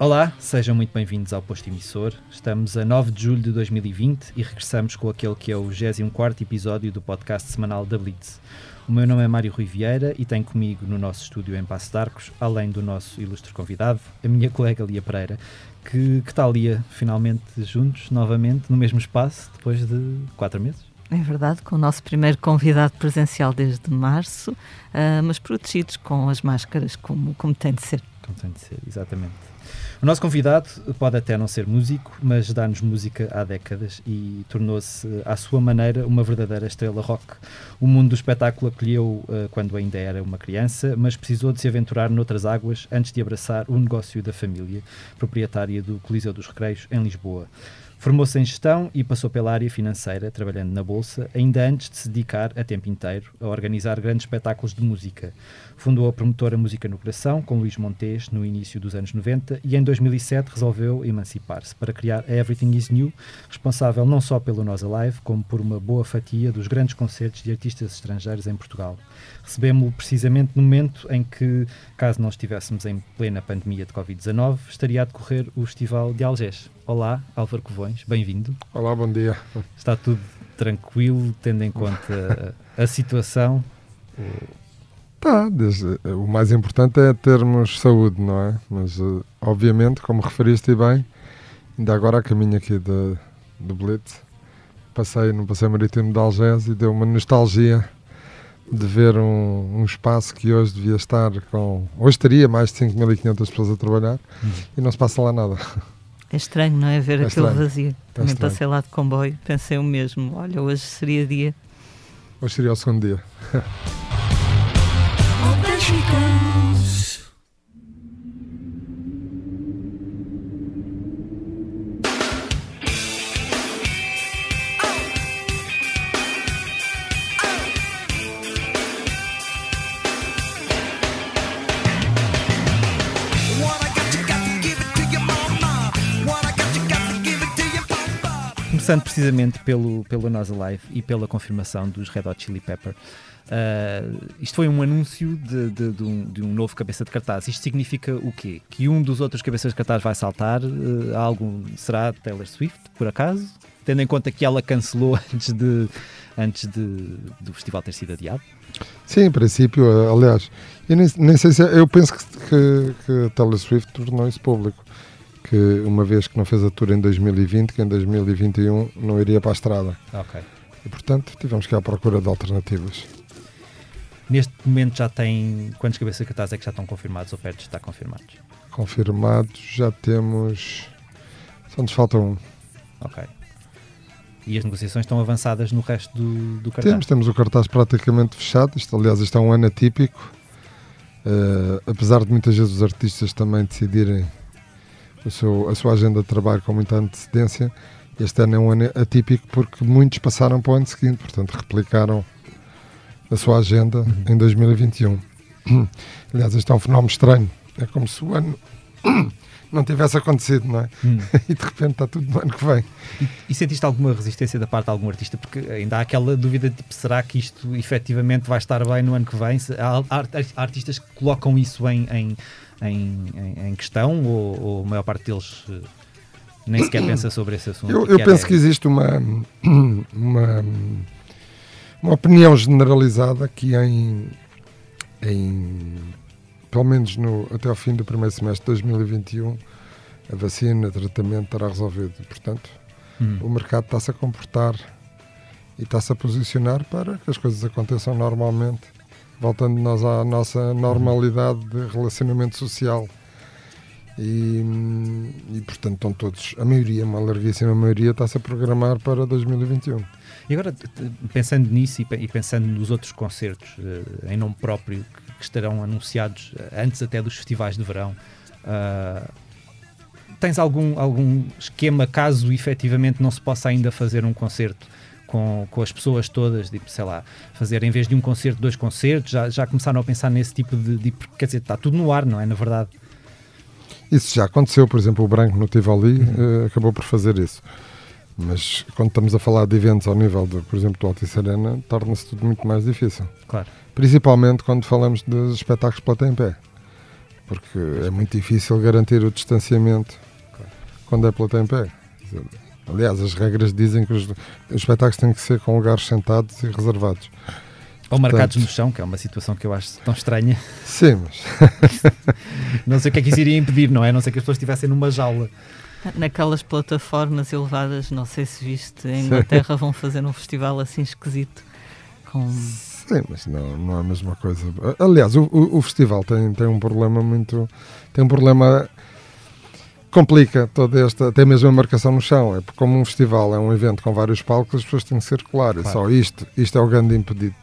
Olá, sejam muito bem-vindos ao Posto Emissor. Estamos a 9 de julho de 2020 e regressamos com aquele que é o 24 episódio do podcast semanal da Blitz. O meu nome é Mário Rui Vieira e tenho comigo no nosso estúdio em Passo de Arcos, além do nosso ilustre convidado, a minha colega Lia Pereira, que, que está Lia finalmente juntos, novamente, no mesmo espaço, depois de quatro meses. É verdade, com o nosso primeiro convidado presencial desde março, uh, mas protegidos com as máscaras como, como tem de ser. Como tem de ser, exatamente. O nosso convidado pode até não ser músico, mas dá-nos música há décadas e tornou-se, à sua maneira, uma verdadeira estrela rock. O mundo do espetáculo acolheu uh, quando ainda era uma criança, mas precisou de se aventurar noutras águas antes de abraçar o negócio da família, proprietária do Coliseu dos Recreios, em Lisboa. Formou-se em gestão e passou pela área financeira, trabalhando na Bolsa, ainda antes de se dedicar a tempo inteiro a organizar grandes espetáculos de música. Fundou a promotora Música no Coração, com Luís Montes, no início dos anos 90, e em 2007 resolveu emancipar-se para criar a Everything Is New, responsável não só pelo Nós Alive, como por uma boa fatia dos grandes concertos de artistas estrangeiros em Portugal. Recebemos-lo precisamente no momento em que, caso não estivéssemos em plena pandemia de Covid-19, estaria a decorrer o Festival de Algés. Olá, Álvaro Covões, bem-vindo. Olá, bom dia. Está tudo tranquilo, tendo em conta a, a situação? Tá, desde, o mais importante é termos saúde, não é? Mas, uh, obviamente, como referiste bem, ainda agora a caminho aqui de, do Blitz, passei no Passeio Marítimo de Algés e deu uma nostalgia de ver um, um, espaço que hoje devia estar com. Hoje teria mais de 5.500 pessoas a trabalhar uhum. e não se passa lá nada. É estranho, não é? Ver é aquilo estranho. vazio. É Também estranho. passei lá de comboio, pensei o mesmo. Olha, hoje seria dia. Hoje seria o segundo dia. Começando precisamente pelo, pelo Nós Alive e pela confirmação dos Red Hot Chili Pepper. Uh, isto foi um anúncio de, de, de, um, de, um, novo cabeça de cartaz. Isto significa o quê? Que um dos outros cabeças de cartaz vai saltar? Uh, algo será Taylor Swift, por acaso? Tendo em conta que ela cancelou antes, de, antes de, do festival ter sido adiado? Sim, em princípio, aliás, eu nem, nem sei se. É, eu penso que, que, que Taylor Swift tornou isso público que uma vez que não fez a tour em 2020, que em 2021 não iria para a estrada. Ok. E portanto tivemos que ir à procura de alternativas. Neste momento já tem quantos cabeças de cartaz é que já estão confirmados ou perto de estar confirmados? Confirmados já temos. Só nos falta um. Ok. E as negociações estão avançadas no resto do, do cartaz? Temos, temos o cartaz praticamente fechado. Isto, aliás, isto é um ano atípico. Uh, apesar de muitas vezes os artistas também decidirem seu, a sua agenda de trabalho com muita antecedência. Este ano é um ano atípico porque muitos passaram para o ano seguinte, portanto, replicaram a sua agenda uhum. em 2021. Aliás, este é um fenómeno estranho. É como se o ano não tivesse acontecido, não é? Hum. E de repente está tudo no ano que vem. E, e, sentiste alguma resistência da parte de algum artista? Porque ainda há aquela dúvida de tipo, será que isto efetivamente vai estar bem no ano que vem? Há, há, há artistas que colocam isso em, em em, em, em questão ou, ou, a maior parte deles eh, nem sequer pensa sobre esse assunto? Eu, eu penso é... que existe uma, uma, uma opinião generalizada que em, em pelo menos no, até ao fim do primeiro semestre de 2021 a vacina, o tratamento estará resolvido. Portanto, hum. o mercado está-se a comportar e está-se a posicionar para que as coisas aconteçam normalmente voltando nós à nossa normalidade de relacionamento social. E, e, portanto estão todos, a maioria, uma larguíssima maioria, está-se a programar para 2021. E agora, pensando nisso e pensando nos outros concertos eh, em nome próprio que estarão anunciados eh, antes até dos festivais de verão, uh, tens algum, algum esquema caso efetivamente não se possa ainda fazer um concerto com, com as pessoas todas, tipo, sei lá, fazer em vez de um concerto, dois concertos, já, já começaram a pensar nesse tipo de, de. Quer dizer, está tudo no ar, não é? Na verdade. Isso já aconteceu, por exemplo, o Branco no Tivoli uhum. uh, acabou por fazer isso. Mas quando estamos a falar de eventos ao nível, de, por exemplo, do Altice Arena, torna-se tudo muito mais difícil. Claro. Principalmente quando falamos de espetáculos plateia em pé. porque é muito difícil garantir o distanciamento quando é plateia em pé. Aliás, as regras dizem que os, os espetáculos têm que ser com lugares sentados e reservados. Ou marcados no chão, que é uma situação que eu acho tão estranha. Sim, mas. não sei o que é que isso iria impedir, não é? Não sei que as pessoas estivessem numa jaula. Naquelas plataformas elevadas, não sei se viste, em Inglaterra vão fazer um festival assim esquisito. Com... Sim, mas não, não é a mesma coisa. Aliás, o, o, o festival tem, tem um problema muito. Tem um problema complica toda esta, até mesmo a marcação no chão. É porque como um festival é um evento com vários palcos, as pessoas têm que circular. Claro. É só isto, isto é o grande impedimento.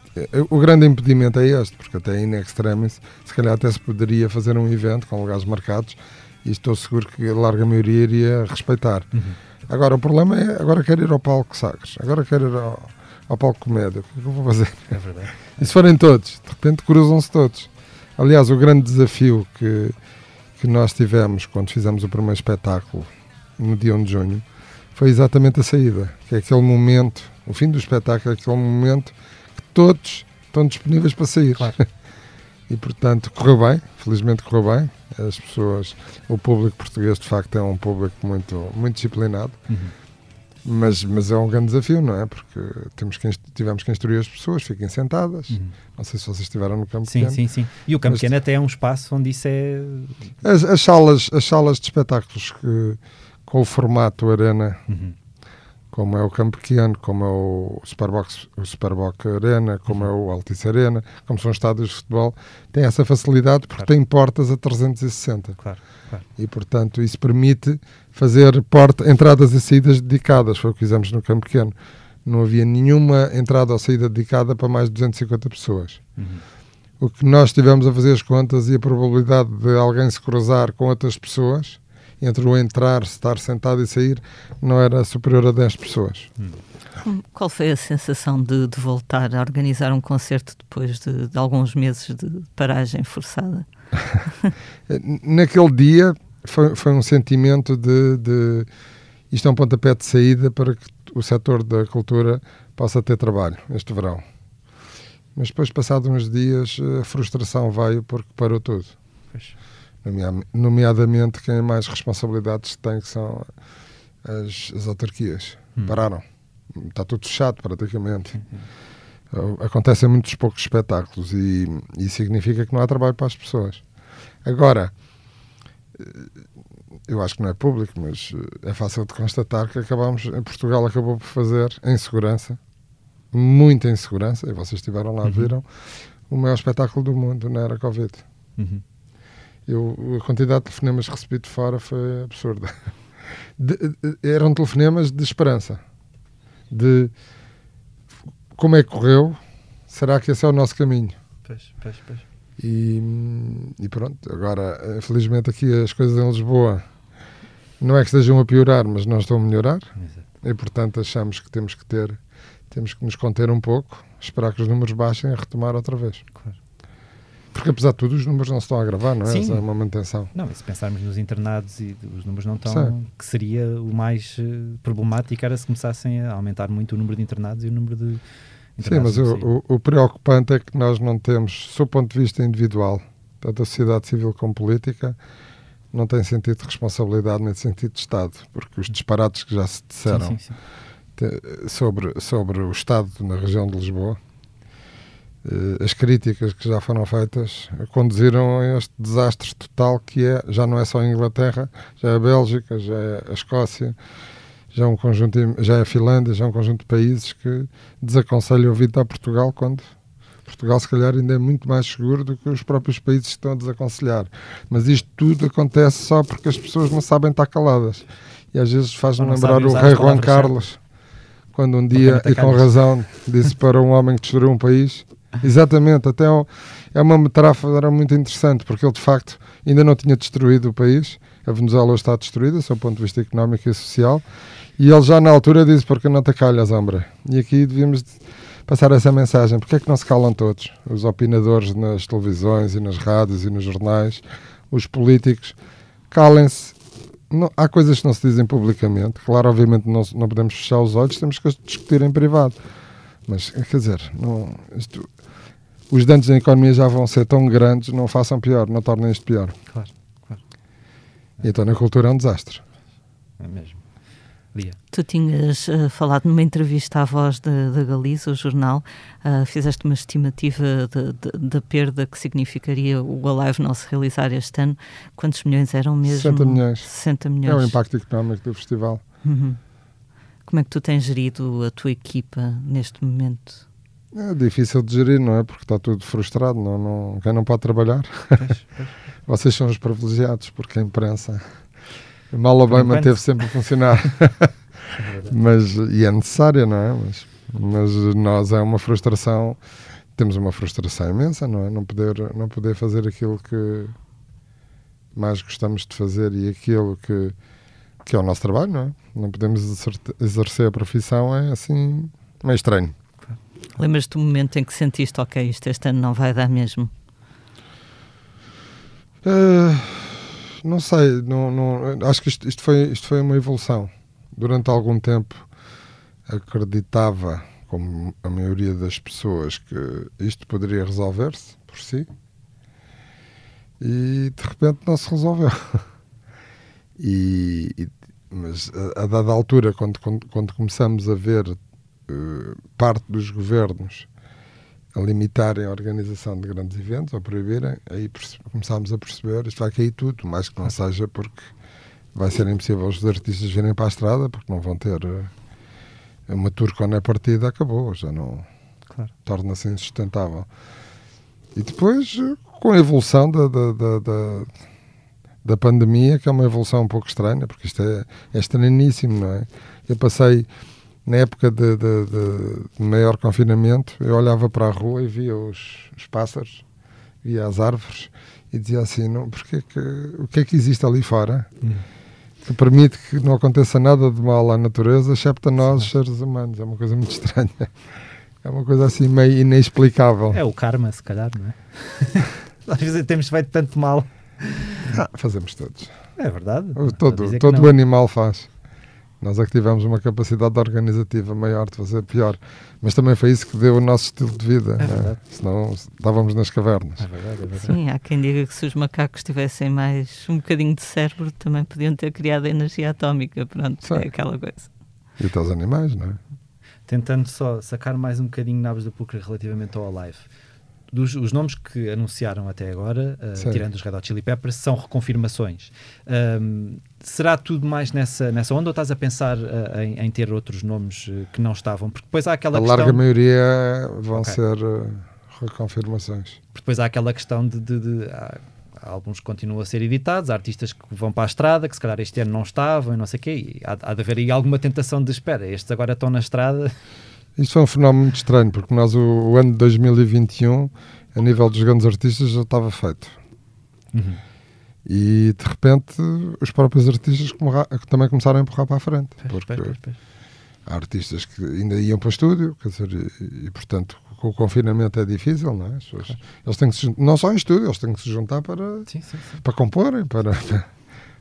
O grande impedimento é este, porque até in extremis, se calhar até se poderia fazer um evento com lugares marcados e estou seguro que a larga maioria iria respeitar. Uhum. Agora, o problema é, agora quero ir ao palco Sagres, agora quero ir ao, ao palco Comédia, o que é que eu vou fazer? É verdade. E se forem todos, de repente cruzam-se todos. Aliás, o grande desafio que, que nós tivemos quando fizemos o primeiro espetáculo, no dia 1 de junho, foi exatamente a saída, que é aquele momento, o fim do espetáculo, é aquele momento que todos estão disponíveis para sair. Claro. E portanto correu bem, felizmente correu bem. As pessoas, o público português de facto é um público muito, muito disciplinado. Uhum. Mas, mas é um grande desafio, não é? Porque temos que, tivemos que instruir as pessoas, fiquem sentadas. Uhum. Não sei se vocês estiveram no campo sim, pequeno. Sim, sim, sim. E o campo mas, pequeno até é um espaço onde isso é. As, as salas, as salas de espetáculos que, com o formato Arena, uhum. Como é o campo pequeno, como é o Superbox, o Superbox Arena, como uhum. é o Altice Arena, como são estádios de futebol, tem essa facilidade porque claro. tem portas a 360. Claro, claro. E portanto isso permite fazer porta, entradas e saídas dedicadas, foi o que fizemos no campo pequeno. Não havia nenhuma entrada ou saída dedicada para mais de 250 pessoas. Uhum. O que nós tivemos a fazer as contas e a probabilidade de alguém se cruzar com outras pessoas, entre o entrar, estar sentado e sair, não era superior a 10 pessoas. Uhum. Qual foi a sensação de, de, voltar a organizar um concerto depois de, de alguns meses de paragem forçada? Naquele dia, foi, foi um sentimento de, de isto é um pontapé de saída para que o setor da cultura possa ter trabalho este verão. Mas depois, passados uns dias, a frustração veio porque parou tudo. Nomeadamente, quem mais responsabilidades tem, que são as, as autarquias. Hum. Pararam. Está tudo fechado, praticamente. Hum. Acontecem muitos poucos espetáculos e, e significa que não há trabalho para as pessoas. Agora, eu acho que não é público, mas eh, é fácil de constatar que acabamos, em Portugal acabou por fazer em segurança, muita insegurança, e vocês estiveram lá, uhum. viram, o maior espetáculo do mundo na era Covid. Uhum. Eu, a quantidade de telefonemas recebi de fora foi absurda. De, de, eram telefonemas de esperança, de como é que correu, será que esse é o nosso caminho? Pois, pois, pois. E, e, pronto, agora, infelizmente, aqui as coisas em Lisboa não é que estejam a piorar, mas não estão a melhorar. Exato. E, portanto, achamos que temos que ter, temos que nos conter um pouco, esperar que os números baixem e retomar outra vez. Claro. Porque, apesar de tudo, os números não se estão a agravar, não é? Sim. é uma manutenção. Não, se pensarmos nos internados e os números não estão, Sim. que seria o mais uh, problemático era se começassem a aumentar muito o número de internados e o número de Sim, mas o, o, o, preocupante é que nós não temos, do ponto de vista individual, tanto a sociedade civil como política, não tem sentido de responsabilidade nem de sentido de Estado, porque os disparates que já se disseram sim, sim, sim. Sobre, sobre o Estado na região de Lisboa, eh, as críticas que já foram feitas conduziram a este desastre total que é, já não é só a Inglaterra, já é a Bélgica, já é a Escócia, já é um conjunto, já é a Finlândia, já é um conjunto de países que desaconselham a vida a Portugal quando Portugal se calhar ainda é muito mais seguro do que os próprios países que estão a desaconselhar. Mas isto tudo acontece só porque as pessoas não sabem estar caladas. E às vezes faz-me lembrar o rei Juan Carlos, quando um dia, e com razão, disse para um homem que destruiu um país. Exatamente, até é uma metáfora muito interessante, porque ele de facto ainda não tinha destruído o país. A Venezuela está destruída, do ponto de vista económico e social, e ele já na altura disse: Porque não te calhas, homem? E aqui devíamos passar essa mensagem: porque é que não se calam todos? Os opinadores nas televisões e nas rádios e nos jornais, os políticos, calem-se. há coisas que não se dizem publicamente. Claro, obviamente, não, não podemos fechar os olhos, temos que discutir em privado. Mas, quer dizer, não, isto, os danos na economia já vão ser tão grandes, não façam pior, não tornem isto pior. Claro, claro. E então na cultura é um desastre. É mesmo. Lia. Tu tinhas uh, falado numa entrevista à voz da Galiza, o jornal, uh, fizeste uma estimativa da perda que significaria o Alive não se realizar este ano. Quantos milhões eram mesmo? 60 milhões. 60 milhões. É o impacto económico do festival. Uhum. Como é que tu tens gerido a tua equipa neste momento? É difícil de gerir, não é? Porque está tudo frustrado, não, não, quem não pode trabalhar. Pois, pois. Vocês são os privilegiados, porque a imprensa, mal ou bem, enquanto. manteve sempre a funcionar. mas, e é necessária, não é? Mas, mas nós é uma frustração, temos uma frustração imensa, não é? Não poder, não poder fazer aquilo que mais gostamos de fazer e aquilo que, que é o nosso trabalho, não é? Não podemos exercer- exercer a profissão, é assim, meio estranho. Lembras-te do momento em que sentiste, ok, isto este ano não vai dar mesmo? Uh, não sei, não, não- acho que isto, isto foi, isto foi uma evolução. Durante algum tempo acreditava, como a maioria das pessoas, que isto poderia resolver-se por si e de repente não se resolveu. E, e- mas a, a dada altura, quando, quando, quando começamos a ver parte dos governos a limitarem a organização de grandes eventos, ou proibirem, aí começámos a perceber isto vai cair tudo, mais que não seja porque vai ser impossível os artistas virem para a estrada, porque não vão ter eh, uma tour quando é partida, acabou, já não Claro. torna-se insustentável. E depois, eh, com a evolução da, da, da, da, da pandemia, que é uma evolução um pouco estranha, porque isto é, é estranhíssimo, não é? Eu passei, na época de, de- de- maior confinamento, eu olhava para a rua e via os, os pássaros, via as árvores e dizia assim, não, porque que, o que é que existe ali fora que permite que não aconteça nada de mal à natureza, excepto a nós, seres humanos? É uma coisa muito estranha. É uma coisa assim meio inexplicável. É o karma, se calhar, não é? Às vezes temos feito tanto mal. Ah, fazemos todos. É verdade. Todo, todo o animal faz. Nós é que tivemos uma capacidade organizativa maior de fazer pior. Mas também foi isso que deu o nosso estilo de vida. É né? Senão estávamos nas cavernas. É verdade, é verdade. Sim, há quem diga que se os macacos tivessem mais um bocadinho de cérebro, também podiam ter criado a energia atómica. Pronto, Sim. é aquela coisa. E até os animais, não é? Tentando só sacar mais um bocadinho naves do Pulcra relativamente ao Alive. Dos, os nomes que anunciaram até agora, uh, tirando os Red Hot Chili Peppers, são reconfirmações. Um, será tudo mais nessa, nessa onda ou estás a pensar uh, em, em ter outros nomes uh, que não estavam? Porque depois há aquela a questão... larga maioria vão Ok. ser eh, reconfirmações. Depois há aquela questão de, de- de- há, há álbuns que continuam a ser editados, há artistas que vão para a estrada, que se calhar este ano não estavam e não sei o quê, há, há de haver aí alguma tentação de espera, estes agora estão na estrada. Isto foi um fenómeno muito estranho, porque nós, o, o ano de 2021, a nível dos grandes artistas, já estava feito. E de repente, os próprios artistas também começaram a empurrar para a frente. Porque há artistas que ainda iam para o estúdio, quer dizer, e, e, portanto, com o confinamento é difícil, não é? As pessoas- eles têm que se, não só em estúdio, eles têm que se juntar para, Sim, sim, sim. para comporem, para,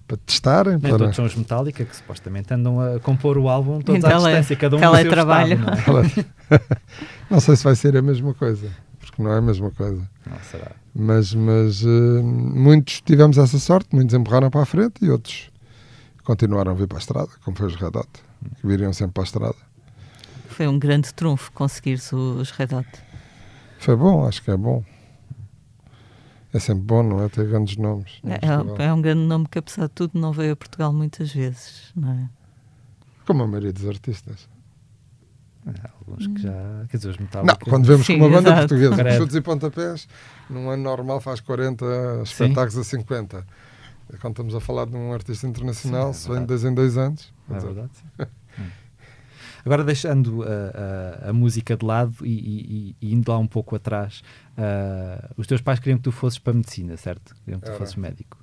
para, testarem, Nem para. todos são os Metallica, que supostamente andam a compor o álbum todos Então à é- distância, cada um no seu teletrabalho. estado, não, é? não sei se vai ser a mesma coisa, porque não é a mesma coisa. não será. Mas, mas eh, muitos tivemos essa sorte, muitos empurraram para a frente e outros continuaram a vir para a estrada, como foi os Red Hot, que viriam sempre para a estrada. Foi um grande trunfo conseguir-se os Red Hot. Foi bom, acho que é bom. É sempre bom, não é? Ter grandes nomes. no É, é um grande nome que, apesar de tudo, não veio a Portugal muitas vezes, não é? Como a maioria dos artistas. Alguns que já. Quer dizer, os Metallica. Não, quando vemos Sim, com uma banda exato. portuguesa, com chutes e pontapés, num ano normal faz 40 espetáculos a 50. Quando estamos a falar de um artista internacional, Sim, é se vem de dois em dois anos. É verdade, sim. Hum. Agora deixando a, a- a música de lado e, e- e indo lá um pouco atrás, ah, os teus pais queriam que tu fosses para a medicina, certo? Queriam que tu Era. fosses médico.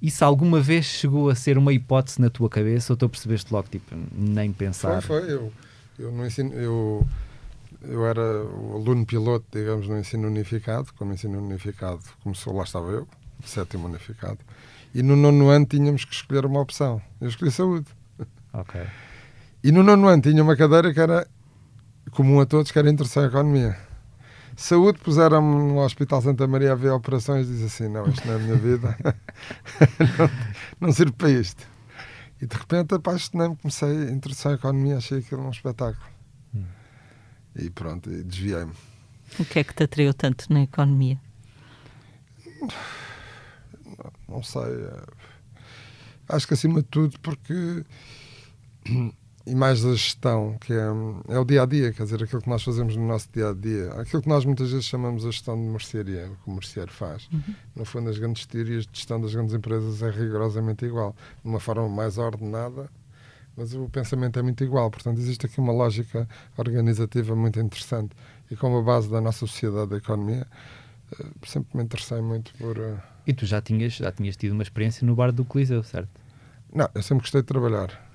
Isso alguma vez chegou a ser uma hipótese na tua cabeça ou tu percebeste logo, tipo, nem pensar? Foi, foi. Eu, eu, no ensino, eu, eu era o aluno piloto, digamos, no ensino unificado. Como ensino unificado começou, lá estava eu, sétimo unificado. E no nono ano tínhamos que escolher uma opção. Eu escolhi saúde. Ok. E no nono ano tinha uma cadeira que era comum a todos, que era introdução à economia. Saúde puseram-me no Hospital Santa Maria a ver operações e disse assim: não, isto não é a minha vida, não, não sirvo para isto. E de repente apaixonei-me, comecei a interessar em economia, achei aquilo um espetáculo. Hum. E pronto, desviei-me. O que é que te atraiu tanto na economia? Não, não sei. Eh, acho que acima de tudo porque e mais da gestão, que é, é o dia a dia, quer dizer, aquilo que nós fazemos no nosso dia a dia, aquilo que nós muitas vezes chamamos a gestão de mercearia, o que o merceeiro faz. Uhum. No fundo, as grandes teorias de gestão das grandes empresas é rigorosamente igual, de uma forma mais ordenada, mas o pensamento é muito igual. Portanto, existe aqui uma lógica organizativa muito interessante e como a base da nossa sociedade da economia, eh, sempre me interessei muito por. Uh... E tu já tinhas, já tinhas tido uma experiência no bar do Coliseu, certo? Não, eu sempre gostei de trabalhar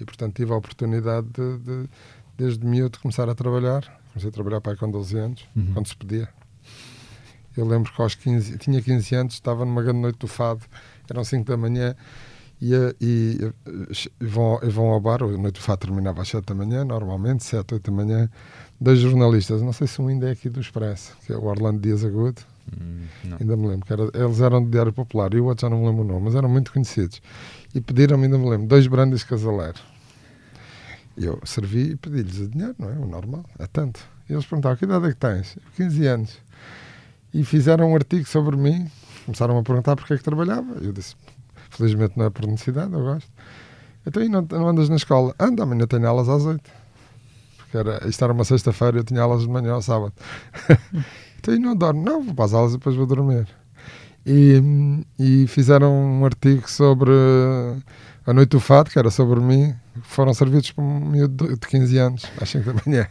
e, portanto, tive a oportunidade de, de desde miúdo, começar a trabalhar. Comecei a trabalhar para com 12 anos, uhum. quando se podia. Eu lembro que aos 15, tinha 15 anos, estava numa grande noite do fado, eram 5 da manhã, e, e, e, vão, e vão ao bar, a noite do fado terminava às 7 da manhã, normalmente, 7, 8 da manhã, dois jornalistas, não sei se um ainda é aqui do Expresso, que é o Orlando Dias Agudo, hum, ainda me lembro, que era, eles eram do Diário Popular, e o outro já não me lembro o nome, mas eram muito conhecidos e pediram-me, ainda me lembro, dois brandes casaleiro. Eu servi e pedi-lhes o dinheiro, não é? O normal, é tanto. E eles perguntaram: que idade é que tens? 15 anos. E fizeram um artigo sobre mim, começaram a perguntar porque é que trabalhava. Eu disse: felizmente não é por necessidade, eu gosto. Então, e não, não andas na escola? Anda, amanhã tenho aulas às 8. Porque era, isto era uma sexta-feira, eu tinha aulas de manhã ao sábado. então, e não dormo? Não, vou para as aulas e depois vou dormir e, e fizeram um artigo sobre a noite do fado, que era sobre mim, foram servidos por um miúdo de 15 anos, às 5 da manhã.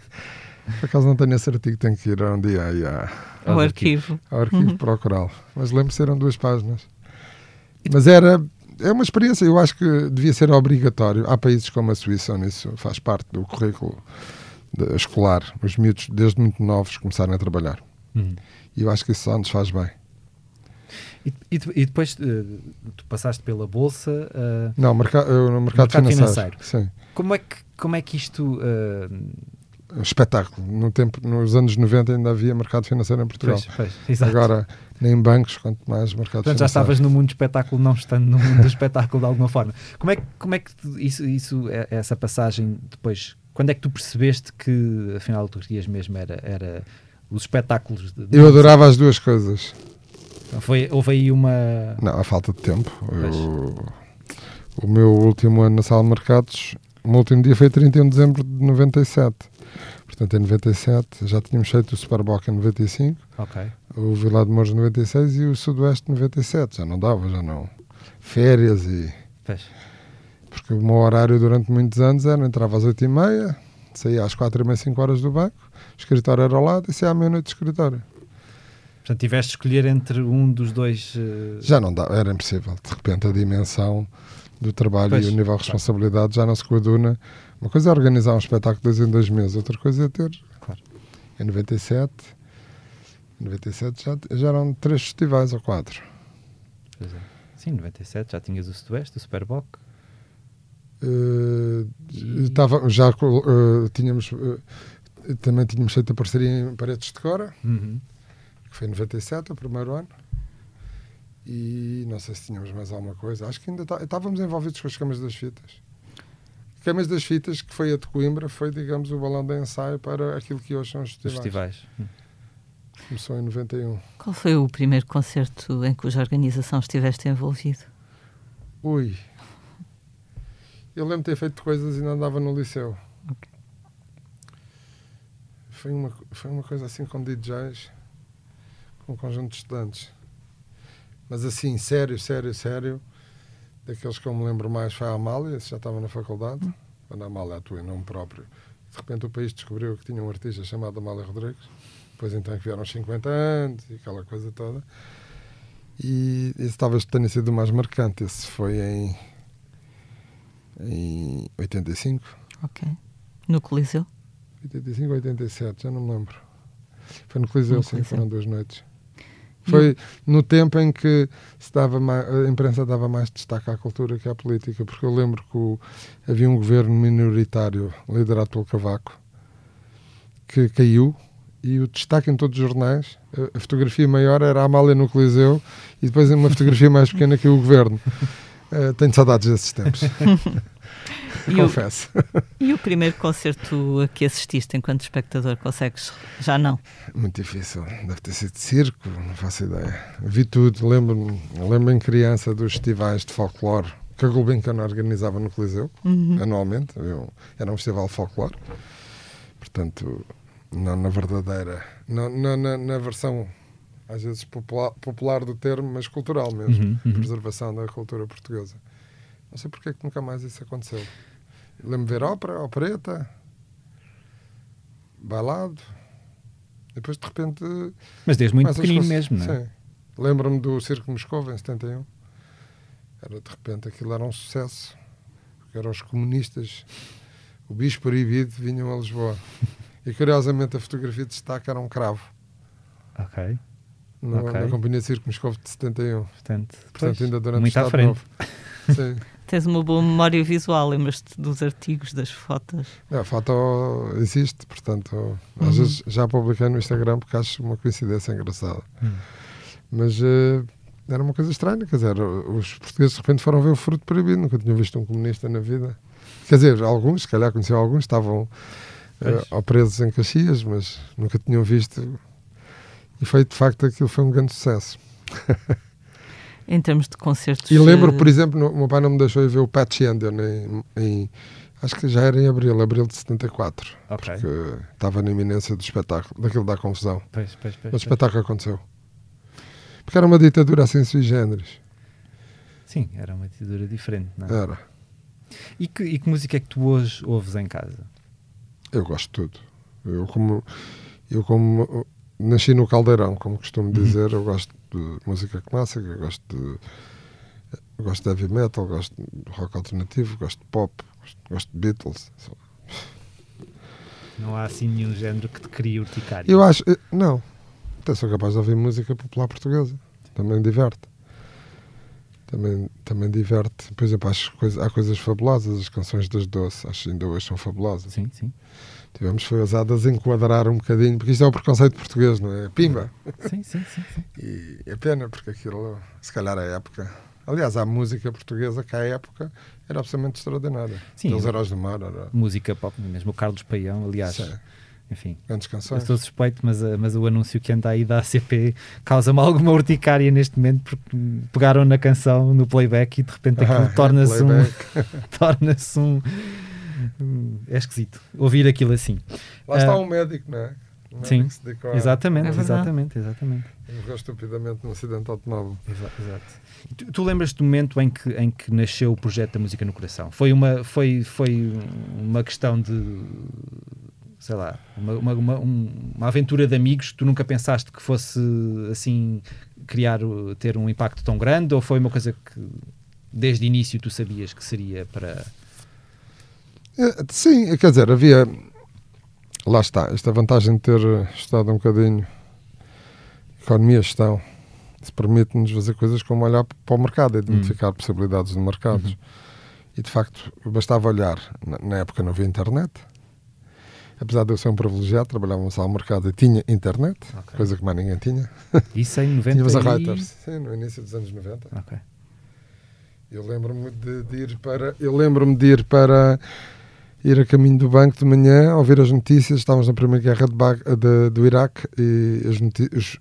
Por acaso não tenho esse artigo, tenho que ir um dia aí à, ao arquivo. Ao arquivo uhum. procurá-lo. Mas lembro-me eram duas páginas. Mas era é uma experiência, eu acho que devia ser obrigatório. Há países como a Suíça onde isso faz parte do currículo escolar, os miúdos, desde muito novos, começarem a trabalhar. Uhum. E eu acho que isso só nos faz bem. E, e, e depois uh, tu passaste pela Bolsa. Uh, não, merca no mercado, mercado financeiro. financeiro. Como é que, como é que isto. Uh... Um espetáculo. No tempo, nos anos 90 ainda havia mercado financeiro em Portugal. Pois, pois, Agora, nem bancos, quanto mais mercado Portanto, já estavas no mundo do espetáculo, não estando no mundo do espetáculo de alguma forma. Como é, como é que isso, isso, é, essa passagem depois. Quando é que tu percebeste que afinal tu querias mesmo era, era os espetáculos? De... Eu adorava as duas coisas. Foi, houve aí uma. Não, a falta de tempo. Eu, o meu último ano na sala de mercados, o meu último dia foi 31 de dezembro de 97. Portanto, em 97 já tínhamos feito o Superboc em 95, okay. o Vila de Mouros em 96 e o Sudoeste em 97. Já não dava, já não. Férias e. Pois. Porque o meu horário durante muitos anos era entrava às 8h30, saía às 4h30, 5 horas do banco, o escritório era ao lado e saía à meia-noite do escritório. Portanto, tiveste de escolher entre um dos dois. Uh... Já não dá, era impossível. De repente, a dimensão do trabalho pois, e o nível de responsabilidade claro. já não se coaduna. Uma coisa é organizar um espetáculo dois em dois meses, outra coisa é ter. Claro. Em 97, em 97 já, já eram três festivais ou quatro. Pois é. Sim, em 97 já tinhas o Sudoeste, o Superboc. Uh, tava, já uh, tínhamos uh, também tínhamos feito a parceria em Paredes de Cora. Uhum que foi em 97, o primeiro ano. E não sei se tínhamos mais alguma coisa. Acho que ainda tá, estávamos envolvidos com as câmaras das fitas. Câmaras das fitas, que foi a de Coimbra, foi, digamos, o balão de ensaio para aquilo que hoje são os festivais. festivais. Hum. Começou em 91. Qual foi o primeiro concerto em cuja organização estiveste envolvido? Ui. Eu lembro de ter feito coisas e não andava no liceu. Okay. Foi, uma, foi uma coisa assim com DJs com um conjunto de estudantes. Mas assim, sério, sério, sério, daqueles que eu me lembro mais foi a Amália, já estava na faculdade, quando a Amália atua em nome próprio. De repente o país descobriu que tinha um artista chamado Amália Rodrigues, depois então que vieram os 50 anos e aquela coisa toda. E esse talvez tenha sido o mais marcante, esse foi em, em 85. Ok. No Coliseu? 85 ou 87, já não me lembro. Foi no Coliseu, no sim, Coliseu. foram duas noites. Foi no tempo em que se dava mais, a imprensa dava mais destaque à cultura que à política, porque eu lembro que o, havia um governo minoritário liderado pelo Cavaco que caiu e o destaque em todos os jornais, a, a fotografia maior era a Amália no Coliseu e depois uma fotografia mais pequena que o governo. Uh, tenho saudades desses tempos. E Confesso. O, e o primeiro concerto a que assististe enquanto espectador, consegues? Já não? Muito difícil. Deve ter sido circo, não faço ideia. Vi tudo. Lembro-me lembro em criança dos festivais de folclore que a Gulbenkian organizava no Coliseu, uhum. anualmente. Eu, era um festival de folclore. Portanto, não na verdadeira, não, não na, na, versão às vezes popular, popular, do termo, mas cultural mesmo, uhum, uhum. preservação da cultura portuguesa. Não sei porque é que nunca mais isso aconteceu. Lembro-me ver ópera, opereta, bailado, depois de repente. Mas desde muito pequenino mesmo, não é? Sim. Lembro-me do Circo Moscou em 71. Era de repente aquilo era um sucesso. Porque eram os comunistas, o bicho proibido, vinham a Lisboa. E curiosamente a fotografia de destaque era um cravo. Ok. No, okay. Na Companhia de Circo Moscou de 71. Portanto, Portanto ainda durante muito o à frente. Sim. Tens uma boa memória visual, lembras-te dos artigos, das fotos? É, a foto existe, portanto, uhum. às vezes já publiquei no Instagram porque acho uma coincidência engraçada. Uhum. Mas uh, era uma coisa estranha, quer dizer, os portugueses de repente foram ver o fruto proibido, nunca tinham visto um comunista na vida. Quer dizer, alguns, se calhar conheciam alguns, estavam uh, presos em Caxias, mas nunca tinham visto. E foi de facto aquilo foi um grande sucesso. em termos de concertos. E lembro, eh, por exemplo, no, o meu pai não me deixou ir ver o Pat Shannon em, em, acho que já era em abril, abril de 74. Okay. Porque estava na iminência do espetáculo, daquilo da confusão. Pois, pois, pois, o espetáculo aconteceu. Porque era uma ditadura assim sui generis. Sim, era uma ditadura diferente, não é? Era. E que, e que música é que tu hoje ouves em casa? Eu gosto de tudo. Eu como, eu como nasci no caldeirão, como costumo uhum. dizer, eu gosto de música clássica, gosto de gosto de heavy metal, gosto de rock alternativo, gosto de pop, gosto, gosto de Beatles. Não há assim nenhum género que te crie urticária? Eu acho, eh, não. Até sou capaz de ouvir música popular portuguesa. Também diverte. Também, também diverte. Por exemplo, acho coisa, há coisas fabulosas, as canções das Doce, acho que ainda hoje são fabulosas. Sim, sim. Tivemos foi ousadas enquadrar um bocadinho, porque isto é o preconceito português, não é? Pimba! Sim, sim, sim. sim. E é pena, porque aquilo, se calhar, a época. Aliás, a música portuguesa que à época era absolutamente extraordinária. Sim. Os Heróis do Mar. Era... Música pop, mesmo o Carlos Paião, aliás. Sim. Enfim, grandes canções. Eu estou suspeito, mas, mas o anúncio que anda aí da ACP causa-me alguma urticária neste momento, porque pegaram na canção no playback e de repente aquilo ah, torna-se um. torna-se um é esquisito ouvir aquilo assim. Lá está uh, um médico, não é? Um sim, exatamente, é exatamente, exatamente. Morreu estupidamente num acidente automóvel. Exato. exato. Tu, tu lembras do momento em que, em que nasceu o projeto da Música no Coração? Foi uma, foi, foi uma questão de sei lá, uma, uma, uma, uma, aventura de amigos que tu nunca pensaste que fosse assim criar, ter um impacto tão grande ou foi uma coisa que desde o início tu sabias que seria para sim, quer dizer, havia. Lá está, esta vantagem de ter estudado um bocadinho economia e gestão se permite-nos fazer coisas como olhar para o mercado, identificar hum. possibilidades de mercados. Uhum. E de facto, bastava olhar. Na, época não havia internet. Apesar de eu ser um privilegiado, trabalhávamos ao mercado e tinha internet, okay. coisa que mais ninguém tinha. Isso em 90 Tínhamos a Reuters, sim, no início dos anos 90. Okay. Eu lembro-me de, de, ir para. Eu lembro-me de ir para ir a caminho do banco de manhã, ouvir as notícias. Estávamos na primeira guerra de, de, do Iraque e os,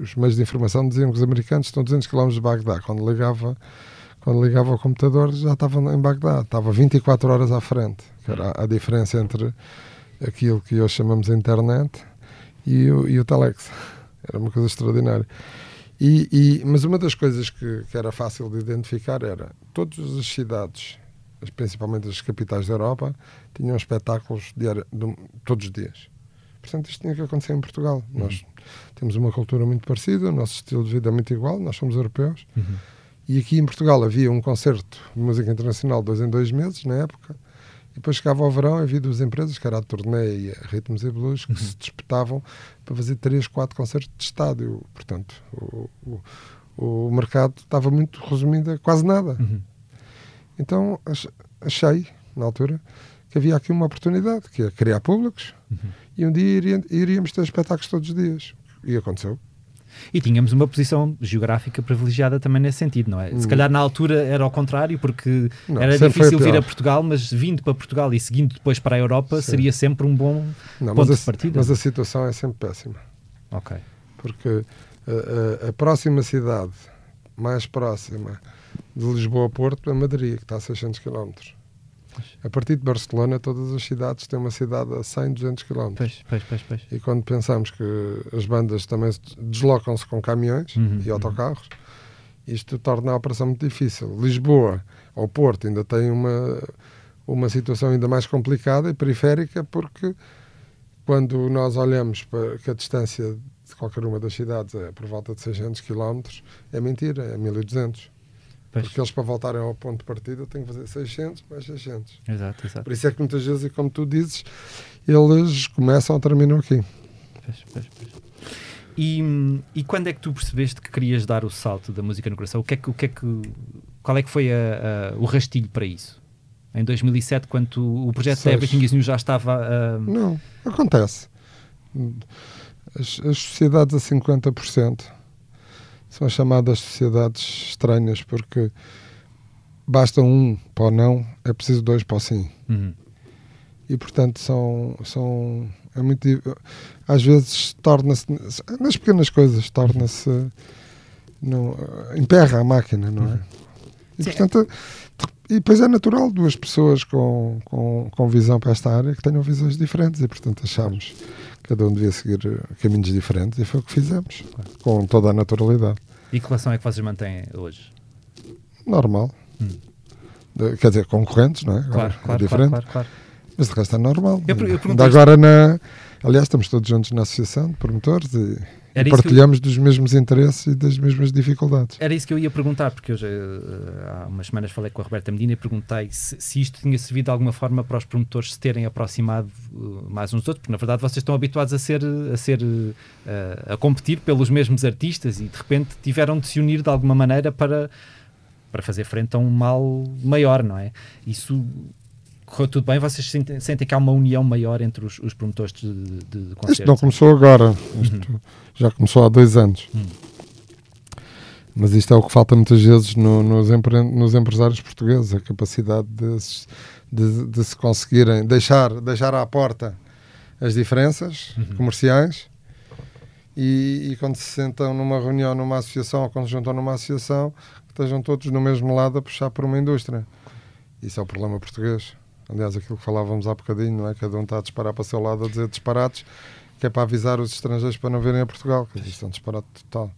os, meios de informação diziam que os americanos estão 200 km de Bagdá. Quando ligava, quando ligava ao computador, já estavam em Bagdá. Estava 24 horas à frente. Era a diferença entre aquilo que hoje chamamos de internet e o, e o telex. Era uma coisa extraordinária. E, e, mas uma das coisas que, que era fácil de identificar era todas as cidades principalmente as capitais da Europa, tinham espetáculos diário, de, todos os dias. Portanto, isto tinha que acontecer em Portugal. Uhum. Nós temos uma cultura muito parecida, o nosso estilo de vida é muito igual, nós somos europeus. Uhum. E aqui em Portugal havia um concerto de música internacional dois em dois meses, na época, e depois chegava ao verão e havia duas empresas, que era a Turnê e a Ritmos e Blues, que uhum. se disputavam para fazer três, quatro concertos de estádio. Portanto, o, o, o mercado estava muito resumido a quase nada. Uhum. Então achei, na altura, que havia aqui uma oportunidade, que é criar públicos, uhum. e um dia iria, iríamos ter espetáculos todos os dias. E aconteceu. E tínhamos uma posição geográfica privilegiada também nesse sentido, não é? Se hum. calhar na altura era ao contrário, porque não, era difícil vir a Portugal, mas vindo para Portugal e seguindo depois para a Europa Sim. seria sempre um bom não, ponto a, de partida. Mas a situação é sempre péssima. Ok. Porque a, a, a próxima cidade mais próxima de Lisboa a Porto é Madrid, que está a 600 km. A partir de Barcelona, todas as cidades têm uma cidade a 100, 200 km. Pois, pois, pois, pois. E quando pensamos que as bandas também deslocam-se com caminhões uhum, e uhum. autocarros, uhum. isto torna a operação muito difícil. Lisboa ou Porto ainda tem uma, uma situação ainda mais complicada e periférica, porque quando nós olhamos para que a distância de qualquer uma das cidades é por volta de 600 km, é mentira, é 1200. Pois. Porque eles, para voltarem ao ponto de partida, têm que fazer 600 mais 600. Exato, exato. Por isso é que muitas vezes, e como tu dizes, eles começam ou terminam aqui. Pois, pois, pois. E, e quando é que tu percebeste que querias dar o salto da música no coração? O que é que, o que, é que qual é que foi a, a, o rastilho para isso? Em 2007, quando tu, o projeto da Everything is New já estava a... Não, acontece. As, as sociedades a 50% são as chamadas sociedades estranhas, porque basta um para o não, é preciso dois para o sim. Uhum. E portanto são, são é muito às vezes torna-se nas pequenas coisas torna-se emperra a máquina, não é? Uhum. E portanto e depois é natural duas pessoas com, com, com visão para esta área que tenham visões diferentes e portanto achamos cada um devia seguir caminhos diferentes e foi o que fizemos, com toda a naturalidade. E que relação é que vocês mantêm hoje? Normal. Hum. Quer dizer, concorrentes, não é? Claro, é claro, diferente. Claro, claro, Mas de resto é normal. Eu, eu Ainda agora na. Aliás, estamos todos juntos na associação de promotores e era partilhamos eu... dos mesmos interesses e das mesmas dificuldades. Era isso que eu ia perguntar, porque eu já, eh, há umas semanas falei com a Roberta Medina e perguntei se, se, isto tinha servido de alguma forma para os promotores se terem aproximado uh, mais uns dos outros, porque na verdade vocês estão habituados a ser, a, ser uh, a competir pelos mesmos artistas e de repente tiveram de se unir de alguma maneira para, para fazer frente a um mal maior, não é? Isso correu tudo bem? Vocês sentem, sentem, que há uma união maior entre os, os promotores de, de, de concertos? Isto não começou agora, isto uhum. já começou há dois anos. Uhum. Mas isto é o que falta muitas vezes no, nos, empre, nos, empresários portugueses, a capacidade de, de, de, se conseguirem deixar, deixar à porta as diferenças uhum. comerciais e, e, quando se sentam numa reunião, numa associação ou quando se juntam numa associação, que estejam todos no mesmo lado a puxar por uma indústria. Isso é o problema português. Aliás, aquilo que falávamos há bocadinho, não é? Cada um está a disparar para o seu lado a dizer disparates, que é para avisar os estrangeiros para não virem a Portugal, que isto é um disparate total.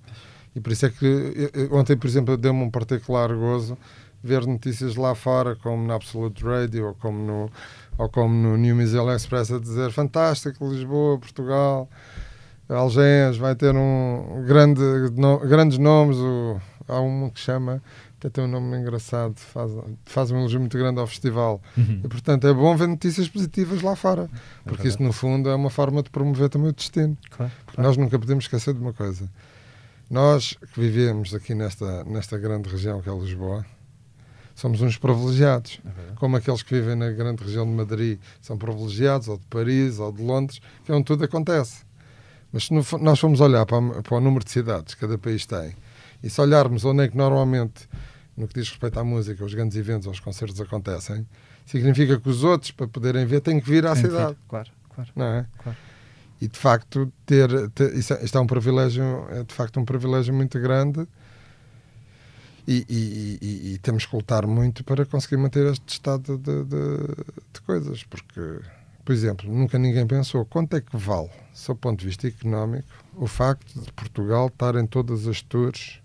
E por isso é que ontem, por exemplo, deu-me um particular gozo ver notícias lá fora, como na Absolute Radio ou como no, ou como no New Museum Express, a dizer fantástico, Lisboa, Portugal, Algés vai ter um grande, no, grandes nomes. O, há um que chama até tem um nome engraçado, faz, faz um elogio muito grande ao festival. Uhum. E, portanto, é bom ver notícias positivas lá fora, é porque é isso, no fundo, é uma forma de promover também o destino. Claro, claro. nós nunca podemos esquecer de uma coisa. Nós que vivemos aqui nesta, nesta grande região que é Lisboa, somos uns privilegiados. É como aqueles que vivem na grande região de Madrid são privilegiados, ou de Paris, ou de Londres, que é onde tudo acontece. Mas se nós formos olhar para, para o número de cidades que cada país tem, e se olharmos onde é que normalmente no que diz respeito à música, os grandes eventos, os concertos acontecem, significa que os outros, para poderem ver, têm que vir à cidade. Claro, claro. Não é? Claro. E de facto, ter, ter isto, é, isto, é, um privilégio, é de facto um privilégio muito grande. E, e, e, e temos que lutar muito para conseguir manter este estado de, de, de coisas, porque, por exemplo, nunca ninguém pensou quanto é que vale, sob o ponto de vista económico, o facto de Portugal estar em todas as tours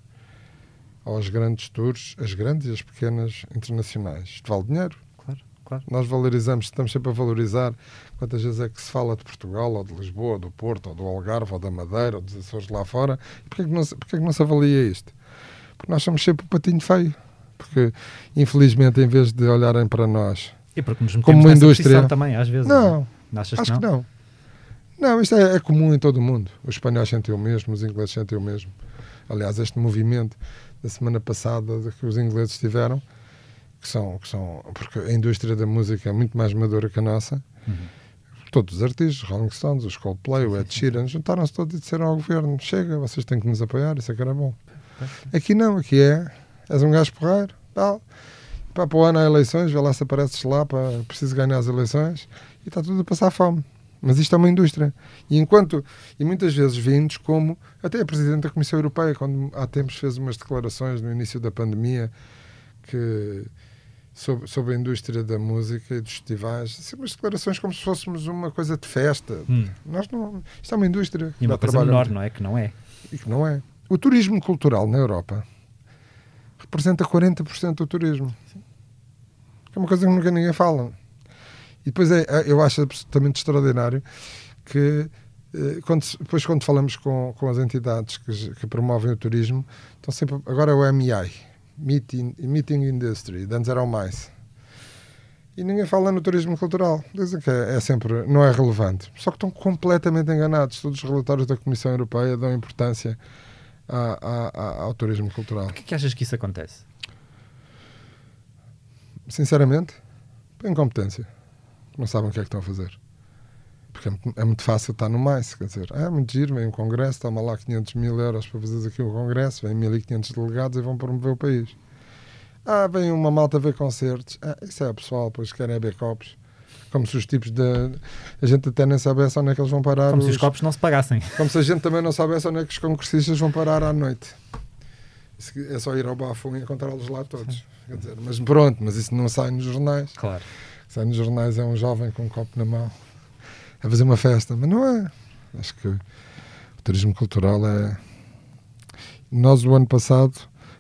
aos grandes tours, as grandes e as pequenas internacionais. Isto vale dinheiro. Claro, claro. Nós valorizamos, estamos sempre a valorizar quantas vezes é que se fala de Portugal, ou de Lisboa, ou do Porto, ou do Algarve, ou da Madeira, ou dos Açores lá fora. E porquê que, não, porquê que não se avalia isto? Porque nós somos sempre o patinho feio. Porque, infelizmente, em vez de olharem para nós e porque nos como uma indústria também, às vezes. Não, não acho que não? que não. Não, isto é, é, comum em todo o mundo. Os espanhóis sentem o mesmo, os ingleses sentem o mesmo. Aliás, este movimento da semana passada que os ingleses tiveram, que são, que são. Porque a indústria da música é muito mais madura que a nossa. Uhum. Todos os artistas, Rolling Stones, os Coldplay, o Ed Sheeran, juntaram-se todos e disseram ao governo: chega, vocês têm que nos apoiar, isso é que era bom. Aqui não, aqui é. És um gajo porreiro, tal. Para, para o ano há eleições, vê lá se apareces lá, para, preciso ganhar as eleições, e está tudo a passar fome. Mas isto é uma indústria. E enquanto, e muitas vezes vindos como, até a Presidente da Comissão Europeia, quando há tempos fez umas declarações no início da pandemia, que sobre, sobre a indústria da música e dos festivais, assim, umas declarações como se fôssemos uma coisa de festa. Hum. Nós não, isto é uma indústria. E uma coisa menor, não é? Que não é. E que não é. O turismo cultural na Europa representa 40% do turismo. Sim. É uma coisa que nunca ninguém fala. E depois é, é, eu acho absolutamente extraordinário que eh, quando, depois quando falamos com, com as entidades que, que promovem o turismo, estão sempre, agora é o MI, Meeting, Meeting Industry, antes era o mais. E ninguém fala no turismo cultural. Dizem que é, é, sempre, não é relevante. Só que estão completamente enganados. Todos os relatórios da Comissão Europeia dão importância a, a, ao turismo cultural. Por que, que achas que isso acontece? Sinceramente, incompetência não sabem o que é que estão a fazer. Porque é muito, é muito fácil estar no mais, quer dizer, é muito giro, vem um congresso, toma lá 500 mil euros para fazer aqui um congresso, vem 1500 delegados e vão promover o país. Ah, vem uma malta ver concertos, ah, isso é pessoal, pois querem é ver copos. Como se os tipos de. A gente até nem soubesse onde é que eles vão parar. Como os... se os copos não se pagassem. Como se a gente também não soubesse onde é que os congressistas vão parar à noite. É só ir ao bafo e encontrá-los lá todos. Quer dizer, mas pronto, mas isso não sai nos jornais. Claro sai nos jornais é um jovem com um copo na mão a fazer uma festa, mas não é. Acho que o turismo cultural é. Nós, o ano passado,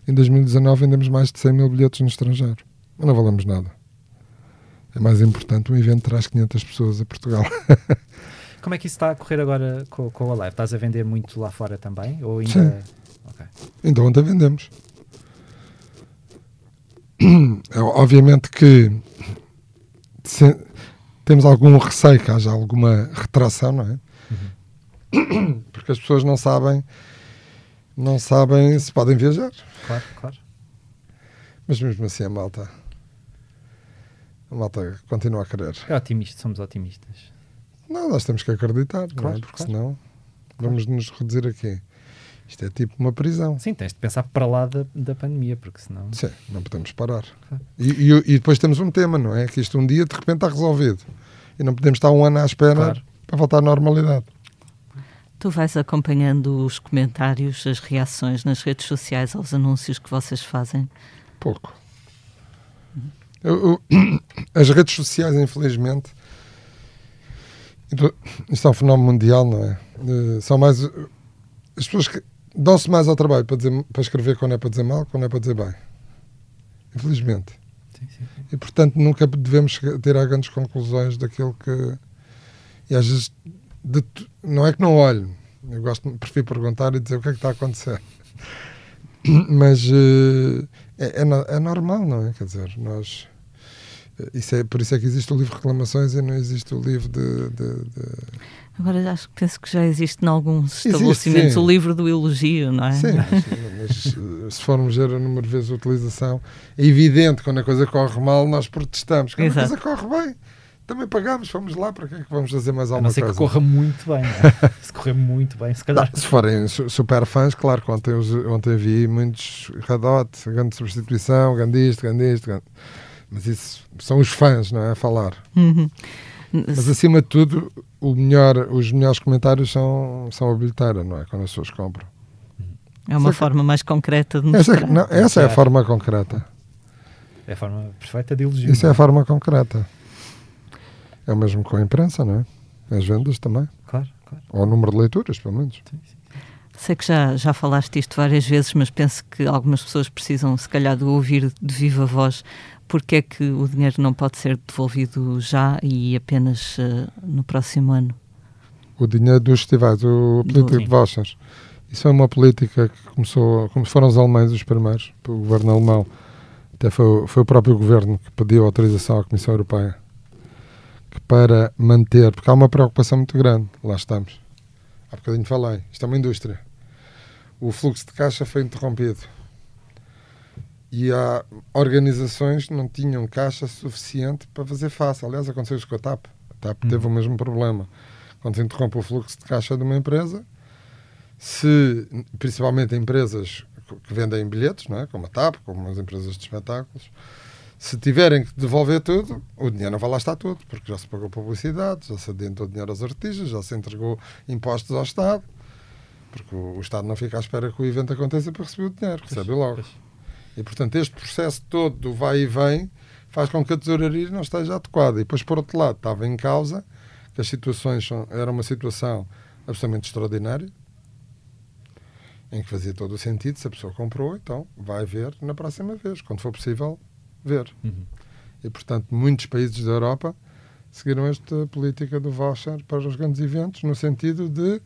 em 2019, vendemos mais de 100 mil bilhetes no estrangeiro, mas não valemos nada. É mais importante, um evento traz 500 pessoas a Portugal. Como é que isso está a correr agora com, com a Live? Estás a vender muito lá fora também? Ou ainda... Sim. Okay. Ainda ontem vendemos. Obviamente que se, temos algum receio que haja alguma retração, não é? Uhum. Porque as pessoas não sabem não sabem se podem viajar. Claro, claro. Mas mesmo assim a malta a malta continua a querer. É otimista, somos otimistas. Não, nós temos que acreditar, claro, não é? Porque claro. senão claro. vamos nos reduzir aqui. Isto é tipo uma prisão. Sim, tens de pensar para lá da, da pandemia, porque senão. Sim, não podemos parar. E, e, e, depois temos um tema, não é? Que isto um dia de repente está resolvido. E não podemos estar um ano à espera claro. para voltar à normalidade. Tu vais acompanhando os comentários, as reações nas redes sociais aos anúncios que vocês fazem? Pouco. Eu, eu, as redes sociais, infelizmente, isto é um fenómeno mundial, não é? São mais. As pessoas que dão-se mais ao trabalho para, dizer, para escrever quando é para dizer mal, quando é para dizer bem. Infelizmente. Sim, sim, sim. E portanto nunca devemos tirar grandes conclusões daquilo que. E às vezes de, não é que não olho. Eu gosto, prefiro perguntar e dizer o que é que está a acontecer. Mas uh, é, é, é, normal, não é? Quer dizer, nós. Isso é, por isso é que existe o livro de reclamações e não existe o livro de, de, de Agora acho que penso que já existe em alguns estabelecimentos existe, o livro do elogio, não é? Sim, mas, mas se formos ver a número de vezes a utilização, é evidente quando a coisa corre mal, nós protestamos. Quando Exato. a coisa corre bem, também pagamos, vamos lá, para que é que vamos fazer mais alguma coisa? A não ser que corra muito bem, é? se correr muito bem, se calhar. Não, se forem super fãs, claro que ontem, ontem vi muitos Radot, grande substituição, grande isto, grande isto, grande... mas isso são os fãs, não é? A falar. Uhum. Mas acima de tudo, o melhor, os melhores comentários são, são a bilheteira, não é? Quando as pessoas compram. É uma forma mais concreta de mostrar. Essa, não, essa é a forma concreta. É a forma perfeita de elogio. Isso é a forma concreta. É o mesmo com a imprensa, não é? As vendas também. Claro, claro. Ou o número de leituras, pelo menos. Sim, sim. Sei que já, já falaste isto várias vezes, mas penso que algumas pessoas precisam, se calhar, de ouvir de viva voz porque é que o dinheiro não pode ser devolvido já e apenas uh, no próximo ano? O dinheiro dos festivais, o política de vouchers. Isso é uma política que começou, como foram os alemães os primeiros, o governo alemão, até foi, foi o próprio governo que pediu autorização à Comissão Europeia para manter, porque há uma preocupação muito grande, lá estamos. Há bocadinho falei, isto é uma indústria. O fluxo de caixa foi interrompido e há organizações que não tinham caixa suficiente para fazer face. Aliás, aconteceu isso com a TAP. A TAP teve o mesmo problema. Quando se interrompe o fluxo de caixa de uma empresa, se, principalmente empresas que vendem bilhetes, não é? como a TAP, como as empresas de espetáculos, se tiverem que devolver tudo, o dinheiro não vai lá estar tudo, porque já se pagou publicidade, já se adiantou dinheiro aos artistas, já se entregou impostos ao Estado, porque o, o Estado não fica à espera que o evento aconteça para receber o dinheiro, recebe logo. E, portanto, este processo todo do vai e vem faz com que a tesouraria não esteja adequada. E depois, por outro lado, estava em causa que as situações são, era uma situação absolutamente extraordinária, em que fazia todo o sentido, se a pessoa comprou, então vai ver na próxima vez, quando for possível ver. Uhum. E, portanto, muitos países da Europa seguiram esta política do voucher para os grandes eventos, no sentido de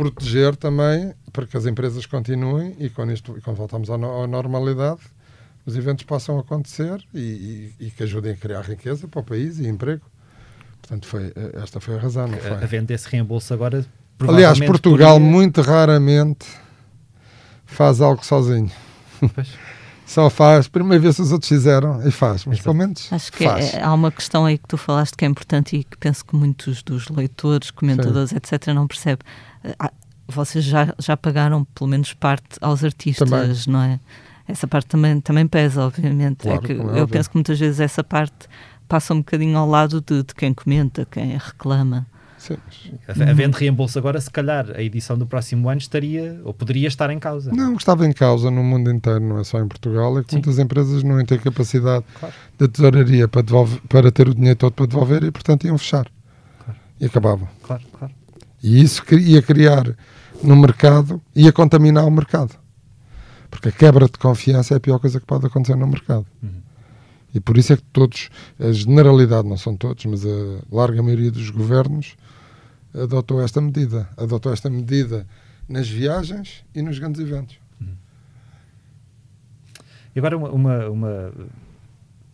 proteger também para que as empresas continuem e quando, isto, quando voltamos à, no, à normalidade, os eventos possam acontecer e, e, e, que ajudem a criar riqueza para o país e emprego. Portanto, foi, esta foi a razão, não foi? Havendo esse reembolso agora. Aliás, Portugal poderia... muito raramente faz algo sozinho. Pois. Só faz, primeira vez os outros fizeram e faz, mas pelo menos. Acho que faz. É, há uma questão aí que tu falaste que é importante e que penso que muitos dos leitores, comentadores, Sim. etc., não percebem. Ah, vocês já, já pagaram pelo menos parte aos artistas, também. não é? Essa parte também, também pesa, obviamente. É claro, é que é eu penso que muitas vezes essa parte passa um bocadinho ao lado de, de quem comenta, quem reclama. Sim. Havendo reembolso agora, se calhar a edição do próximo ano estaria ou poderia estar em causa. Não, estava em causa no mundo inteiro, não é só em Portugal, é que Sim. muitas empresas não têm capacidade claro. de tesouraria para, devolver, para ter o dinheiro todo para devolver e, portanto, iam fechar. Claro. E acabavam. Claro, claro. E isso ia criar no mercado, ia contaminar o mercado. Porque a quebra de confiança é a pior coisa que pode acontecer no mercado. Uhum. E por isso é que todos, a generalidade, não são todos, mas a larga maioria dos governos adotou esta medida. Adotou esta medida nas viagens e nos grandes eventos. Uhum. E agora uma, uma, uma,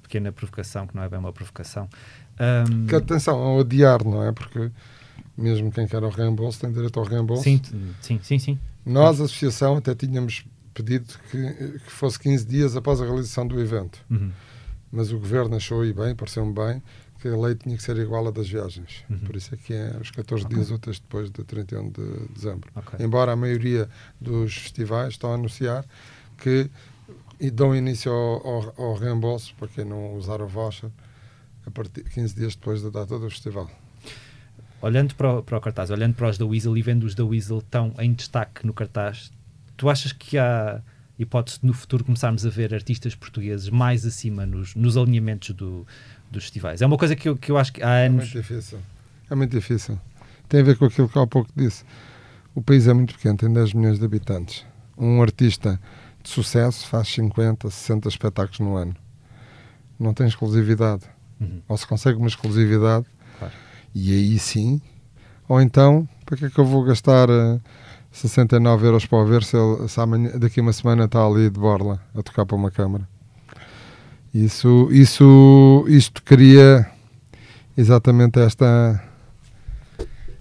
pequena provocação, que não é bem uma provocação. Um... Que atenção, ao adiar, não é? Porque mesmo quem quer o reembolso tem direito ao reembolso. Sim, sim, sim. sim. Nós, associação, até tínhamos pedido que, que fosse 15 dias após a realização do evento. Uhum. Mas o governo achou e bem, pareceu-me bem, que a lei tinha que ser igual à das viagens. Uhum. Por isso é que é os 14 okay. dias úteis depois de 31 de dezembro. Okay. Embora a maioria dos festivais estão a anunciar que e dão início ao, ao, ao, reembolso para quem não usar o voucher a partir 15 dias depois da data do festival. Olhando para o, para o cartaz, olhando para os da Weasel e vendo os da Weasel tão em destaque no cartaz, tu achas que há hipótese de no futuro começarmos a ver artistas portugueses mais acima nos, nos alinhamentos do, dos festivais? É uma coisa que eu, que eu acho que há anos. É muito difícil. É muito difícil. Tem a ver com aquilo que há pouco disse. O país é muito pequeno, tem 10 milhões de habitantes. Um artista de sucesso faz 50, 60 espetáculos no ano. Não tem exclusividade. Uhum. Ou se consegue uma exclusividade, claro. e aí sim. Ou então, para que é que eu vou gastar uh, 69 euros para o ver se, ele, se amanhã, daqui a uma semana está ali de borla a tocar para uma câmara? Isso, isso, isto cria exatamente esta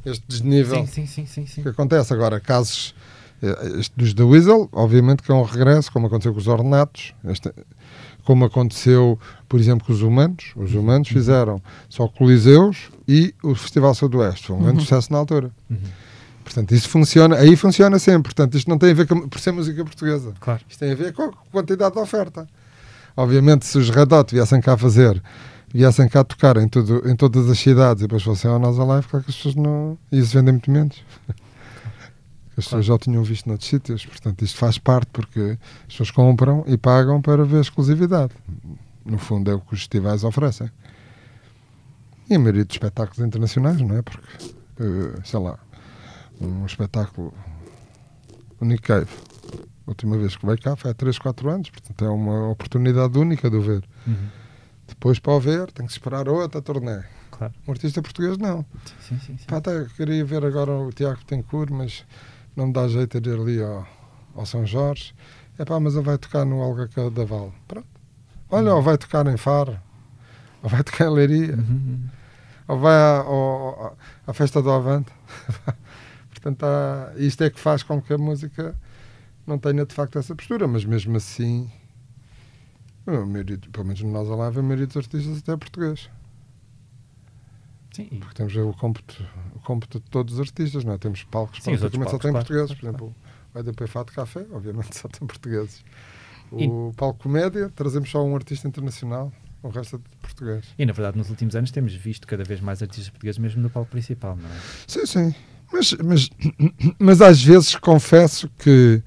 este desnível sim, sim, sim, que acontece. Agora, casos eh, este dos The Weasel, obviamente que é um regresso, como aconteceu com os Ornatos, este, como aconteceu, por exemplo, com os Humanos. Os Humanos uhum. fizeram só Coliseus e o Festival Sudoeste. Foi um grande uhum. sucesso na altura. Uhum. Portanto, isso funciona, aí funciona sempre. Portanto, isto não tem a ver com, por ser música portuguesa. Claro. Isto tem a ver com a quantidade de oferta. Obviamente, se os Red Hot viessem cá fazer, viessem cá tocar em, tudo, em todas as cidades e depois fossem ao Nós Alive, claro que as pessoas não. E isso vendem muito menos. As pessoas já o tinham visto noutros sítios, portanto, isto faz parte porque as pessoas compram e pagam para ver a exclusividade. No fundo, é o que os festivais oferecem. E a maioria dos espetáculos internacionais, não é? Porque, eh, sei lá, um espetáculo. Nick Cave a última vez que veio cá foi há 3, 4 anos, portanto é uma oportunidade única de o ver. Uhum. Depois para o ver, tem que esperar outra turnê. Claro. Um artista português não. Sim, sim, sim. Pá, até queria ver agora o Tiago Tencourt, mas não me dá jeito de ir ali ao, ao São Jorge. É pá, mas ele vai tocar no Olga da Val. Pronto. Olha, uhum. ou vai tocar em Faro, ou vai tocar em Leiria, uhum. uhum. ou vai à, à, à festa do Avante. Portanto, há, isto é que faz com que a música não tenha de facto essa postura, mas mesmo assim maioria, pelo menos no Nós Alive, a maioria dos artistas até é português. Sim, Porque temos o cómputo, o cómputo de todos os artistas, não é? Temos palcos Sim, praticamente só tem claro, portugueses. claro, Por exemplo, o EDP Fato Café, obviamente só tem portugueses. E- O palco comédia, trazemos só um artista internacional, o resto é de português. E na verdade, nos últimos anos temos visto cada vez mais artistas portugueses mesmo no palco principal, não é? Sim, sim. Mas, mas, mas às vezes confesso que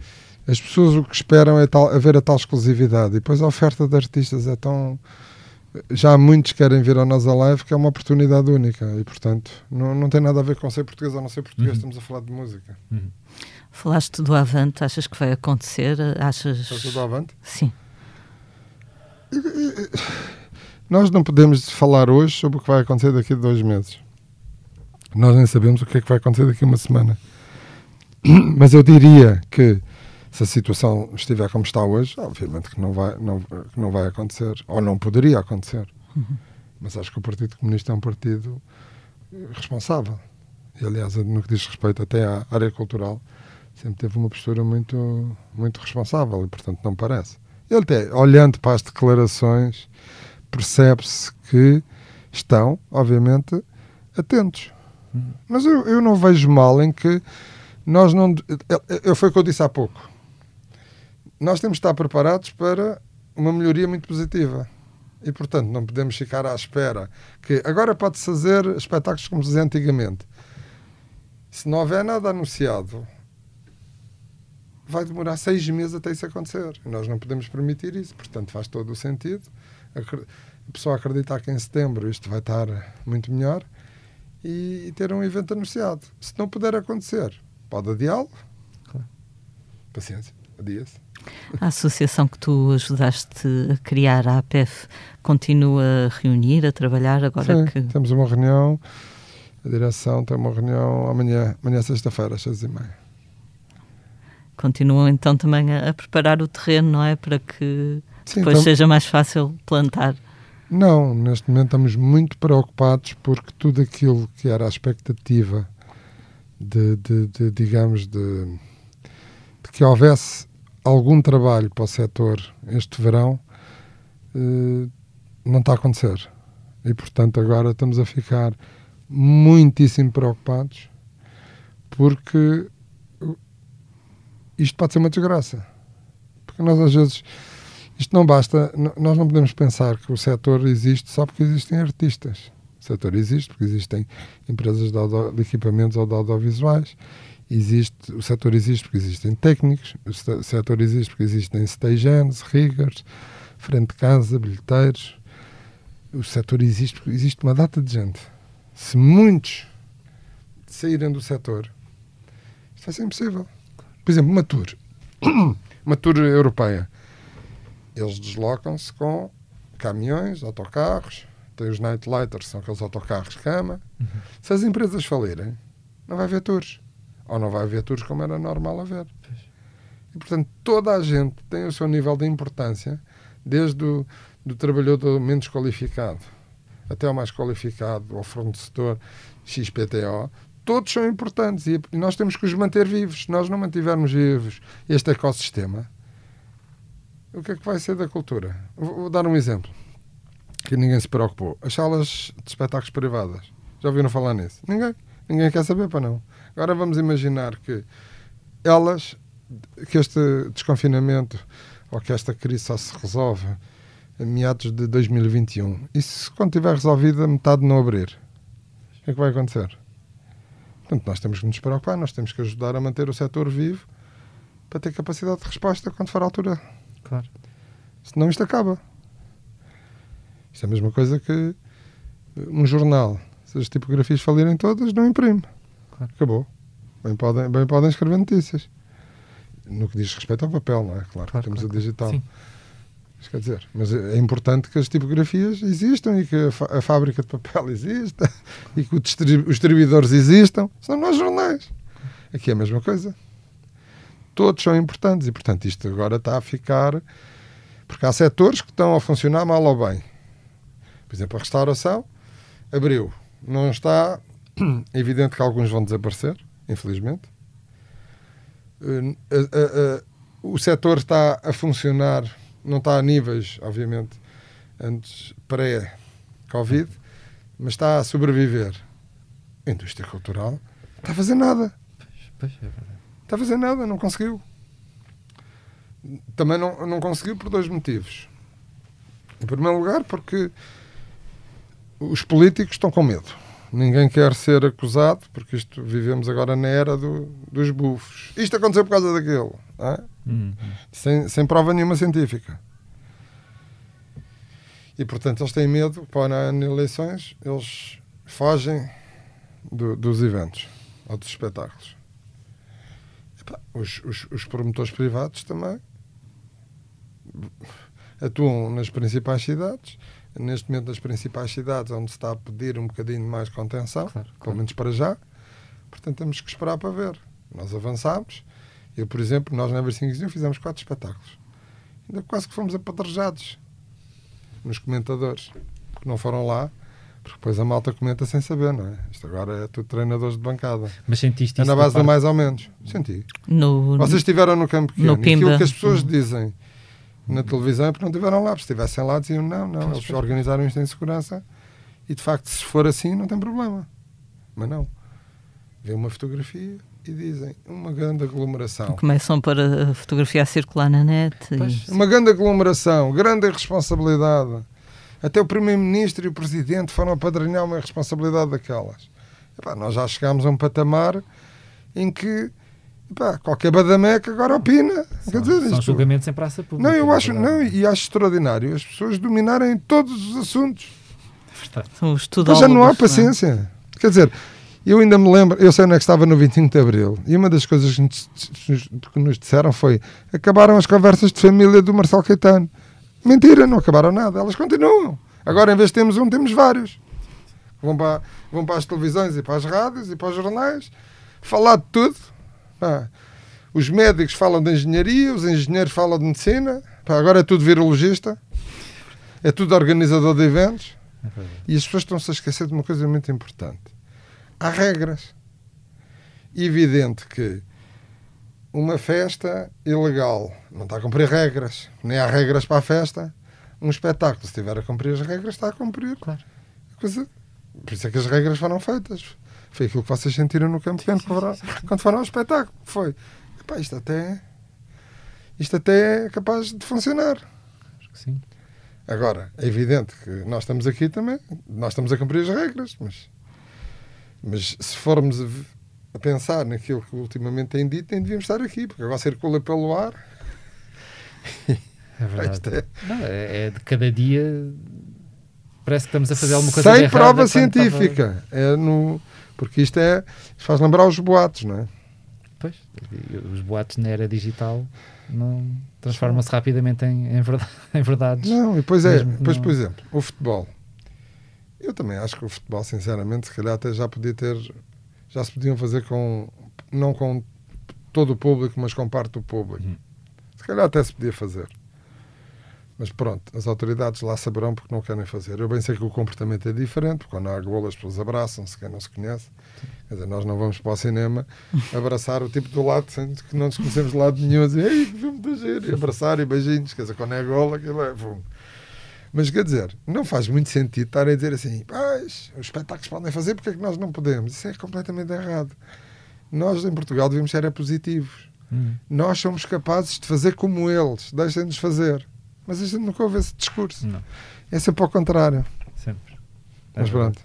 as pessoas o que esperam é tal, haver a tal exclusividade. E depois a oferta de artistas é tão. Já muitos querem vir ao Nós Alive que é uma oportunidade única. E portanto, não, não tem nada a ver com ser português ou não ser português, Uhum. estamos a falar de música. Uhum. Falaste do Avante, achas que vai acontecer? Achas. Estás tudo avante? Sim. Nós não podemos falar hoje sobre o que vai acontecer daqui a dois meses. Nós nem sabemos o que é que vai acontecer daqui a uma semana. Mas eu diria que se a situação estiver como está hoje, obviamente que não vai, não, que não vai acontecer, ou não poderia acontecer. Mas acho que o Partido Comunista é um partido responsável. E, aliás, no que diz respeito até à área cultural, sempre teve uma postura muito, muito responsável e, portanto, não parece. Ele até, olhando para as declarações, percebe-se que estão, obviamente, atentos. Mas eu, eu não vejo mal em que nós não. Eu, eu, foi o que eu disse há pouco. Nós temos de estar preparados para uma melhoria muito positiva. E, portanto, não podemos ficar à espera que agora pode-se fazer espetáculos como se dizia antigamente. Se não houver nada anunciado, vai demorar seis meses até isso acontecer. E nós não podemos permitir isso. Portanto, faz todo o sentido. A pessoa acreditar que em setembro isto vai estar muito melhor e, e ter um evento anunciado. Se não puder acontecer, pode adiá-lo. Claro. Paciência, adia-se. A associação que tu ajudaste a criar, a APEF, continua a reunir, a trabalhar agora Sim, que. temos uma reunião, a direção tem uma reunião amanhã, amanhã sexta-feira, às seis e meia. Continuam então também a, a preparar o terreno, não é? Para que Sim, depois tam- seja mais fácil plantar. Não, neste momento estamos muito preocupados porque tudo aquilo que era a expectativa de, de- de, digamos, de, de que houvesse algum trabalho para o setor este verão, eh, não está a acontecer. E, portanto, agora estamos a ficar muitíssimo preocupados porque isto pode ser uma desgraça. Porque nós, às vezes, isto não basta, nós não podemos pensar que o setor existe só porque existem artistas. O setor existe porque existem empresas de, audio- de equipamentos audiovisuais, existe, o setor existe porque existem técnicos, o se- setor existe porque existem stagehands, riggers, frente de casa, bilheteiros. O setor existe porque existe uma data de gente. Se muitos saírem do setor, isto vai ser impossível. Por exemplo, uma tour, uma tour europeia eles deslocam-se com caminhões, autocarros, tem os nightlighters, são aqueles autocarros cama. Se as empresas falirem, não vai haver tours. Ou não vai haver tours como era normal haver. E, portanto, toda a gente tem o seu nível de importância, desde o do trabalhador menos qualificado até o mais qualificado, ao fornecedor XPTO, todos são importantes e nós temos que os manter vivos. Se nós não mantivermos vivos este ecossistema, o que é que vai ser da cultura? Vou, dar um exemplo que ninguém se preocupou. As salas de espetáculos privadas. Já ouviram falar nisso? Ninguém. Ninguém quer saber para não. Agora vamos imaginar que elas, que este desconfinamento ou que esta crise só se resolve em meados de 2021. E se quando tiver resolvida metade não abrir? O que é que vai acontecer? Portanto, nós temos que nos preocupar, nós temos que ajudar a manter o setor vivo para ter capacidade de resposta quando for a altura Claro. Senão isto acaba. Isto é a mesma coisa que um jornal. Se as tipografias falirem todas, não imprime. Claro. Acabou. Bem podem, bem podem escrever notícias. No que diz respeito ao papel, não é? Claro, Claro, temos claro, o digital. Sim. Mas quer dizer, mas é importante que as tipografias existam e que a, a fábrica de papel exista e que o distri- os distribuidores existam. São nós jornais. Aqui é a mesma coisa. Todos são importantes e, portanto, isto agora está a ficar. Porque há setores que estão a funcionar mal ou bem. Por exemplo, a restauração abriu. Não está. É evidente que alguns vão desaparecer, infelizmente. Eh, o setor está a funcionar não está a níveis, obviamente, antes pré-Covid, mas está a sobreviver. A indústria cultural está a fazer nada. É. Está a fazer nada, não conseguiu. Também não, não conseguiu por dois motivos. Em primeiro lugar, porque os políticos estão com medo. Ninguém quer ser acusado, porque isto vivemos agora na era do, dos bufos. Isto aconteceu por causa daquilo. é? Hum, sem, sem prova nenhuma científica. E portanto eles têm medo, para as eleições, eles fogem do- dos eventos ou dos espetáculos. Epá, os, os- os promotores privados também atuam nas principais cidades. Neste momento, nas principais cidades, onde se está a pedir um bocadinho mais contenção, Claro, pelo claro. menos para já. Portanto, temos que esperar para ver. Nós avançámos. Eu, por exemplo, nós na Eversinguizinho fizemos quatro espetáculos. Ainda quase que fomos apedrejados nos comentadores, porque não foram lá, porque depois a malta comenta sem saber, não é? Isto agora é tudo treinadores de bancada. Mas sentiste É isso na base do parte- mais ou menos. Senti. No, Vocês estiveram no campo pequeno. No aquilo que as pessoas dizem na televisão é porque não estiveram lá. Se estivessem lá, diziam não, não. Eles organizaram isto em segurança e de facto, se for assim, não tem problema. Mas não. Vê uma fotografia e dizem uma grande aglomeração. Começam para a fotografia a circular na net. e- Pois. Uma grande aglomeração, grande irresponsabilidade. Até o Primeiro-Ministro e o Presidente foram apadrinhar uma irresponsabilidade daquelas. Epá, nós já chegámos a um patamar em que epá, qualquer badameca agora opina. Quer São, dizer, são isto- julgamentos em praça pública. Não, eu é acho, não, e acho extraordinário as pessoas dominarem todos os assuntos. Mas já não há é? paciência. Quer dizer, eu ainda me lembro, eu sei onde é que estava no 25 de Abril, e uma das coisas que nos, que nos disseram foi: acabaram as conversas de família do Marcelo Caetano. Mentira, não acabaram nada, elas continuam. Agora, em vez de termos um, temos vários. Vão para, vão para as televisões e para as rádios e para os jornais falar de tudo. Pá, os médicos falam de engenharia, os engenheiros falam de medicina, Pá, agora é tudo virologista, é tudo organizador de eventos. É. E as pessoas estão-se a esquecer de uma coisa muito importante. Há regras. Evidente que uma festa ilegal não está a cumprir regras. Nem há regras para a festa. Um espetáculo, se estiver a cumprir as regras, está a cumprir. Claro. Coisa- Por isso é que as regras foram feitas. Foi aquilo que vocês sentiram no campo quando foram- quando foram ao espetáculo. Foi. Epá, isto até. Isto até é capaz de funcionar. Acho que sim. Agora, é evidente que nós estamos aqui também, nós estamos a cumprir as regras, mas, mas se formos a, a pensar naquilo que ultimamente têm dito, nem devíamos estar aqui, porque agora circula pelo ar. É verdade. É- Não, é, é de cada dia. Parece que estamos a fazer alguma coisa sem prova quando estava- científica. É no, porque isto é. Isto faz lembrar os boatos, não é? Pois, os boatos na era digital não transformam-se rapidamente em, em, verdade, em verdades. Não, e depois é. Mesmo Depois, não- por exemplo, o futebol. Eu também acho que o futebol, sinceramente, se calhar até já podia ter. Já se podiam fazer com. Não com todo o público, mas com parte do público. Uhum. Se calhar até se podia fazer. Mas pronto, as autoridades lá saberão porque não querem fazer. Eu bem sei que o comportamento é diferente, porque quando há golo as pessoas abraçam-se, quem não se conhece. Quer dizer, nós não vamos para o cinema abraçar o tipo do lado, sendo que não nos conhecemos de lado nenhum, dizer, ei, que filme de giro, e abraçar e beijinhos. Quer dizer, quando é golo, aquilo é. Pum. Mas quer dizer, não faz muito sentido estarem a dizer assim, pois, os espetáculos podem fazer, porque é que nós não podemos? Isso é completamente errado. Nós em Portugal devemos ser positivos. Hum. Nós somos capazes de fazer como eles, deixem-nos fazer. Mas a gente nunca ouve esse discurso. Não, É sempre ao contrário. sempre. É Mas pronto.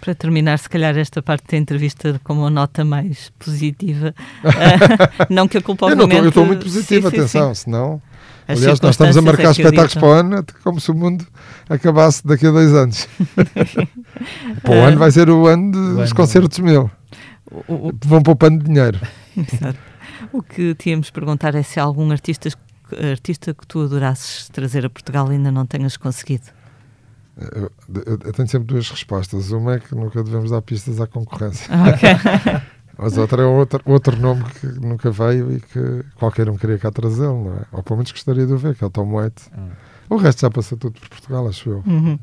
Para terminar, se calhar, esta parte da entrevista com uma nota mais positiva. Ah, não que a culpa, Eu não obviamente... estou- eu estou muito positivo, Sim, sim, atenção, sim. senão. As aliás, nós estamos a marcar é espetáculos para o ano como se o mundo acabasse daqui a dois anos. para o ano vai ser o ano de- dos concertos mil. O, o- Vão poupando dinheiro. Exato. O que tínhamos perguntar é se há algum artista, artista que tu adorasses trazer a Portugal e ainda não tenhas conseguido. Eu, eu- eu tenho sempre duas respostas. Uma é que nunca devemos dar pistas à concorrência. Ah, ok. Mas outra é outro, outro nome que nunca veio e que qualquer um queria cá trazê-lo, não é? Ou pelo menos gostaria de o ver, que é o Tom Waite. Ah. O resto já passou tudo por Portugal, acho eu. Uhum.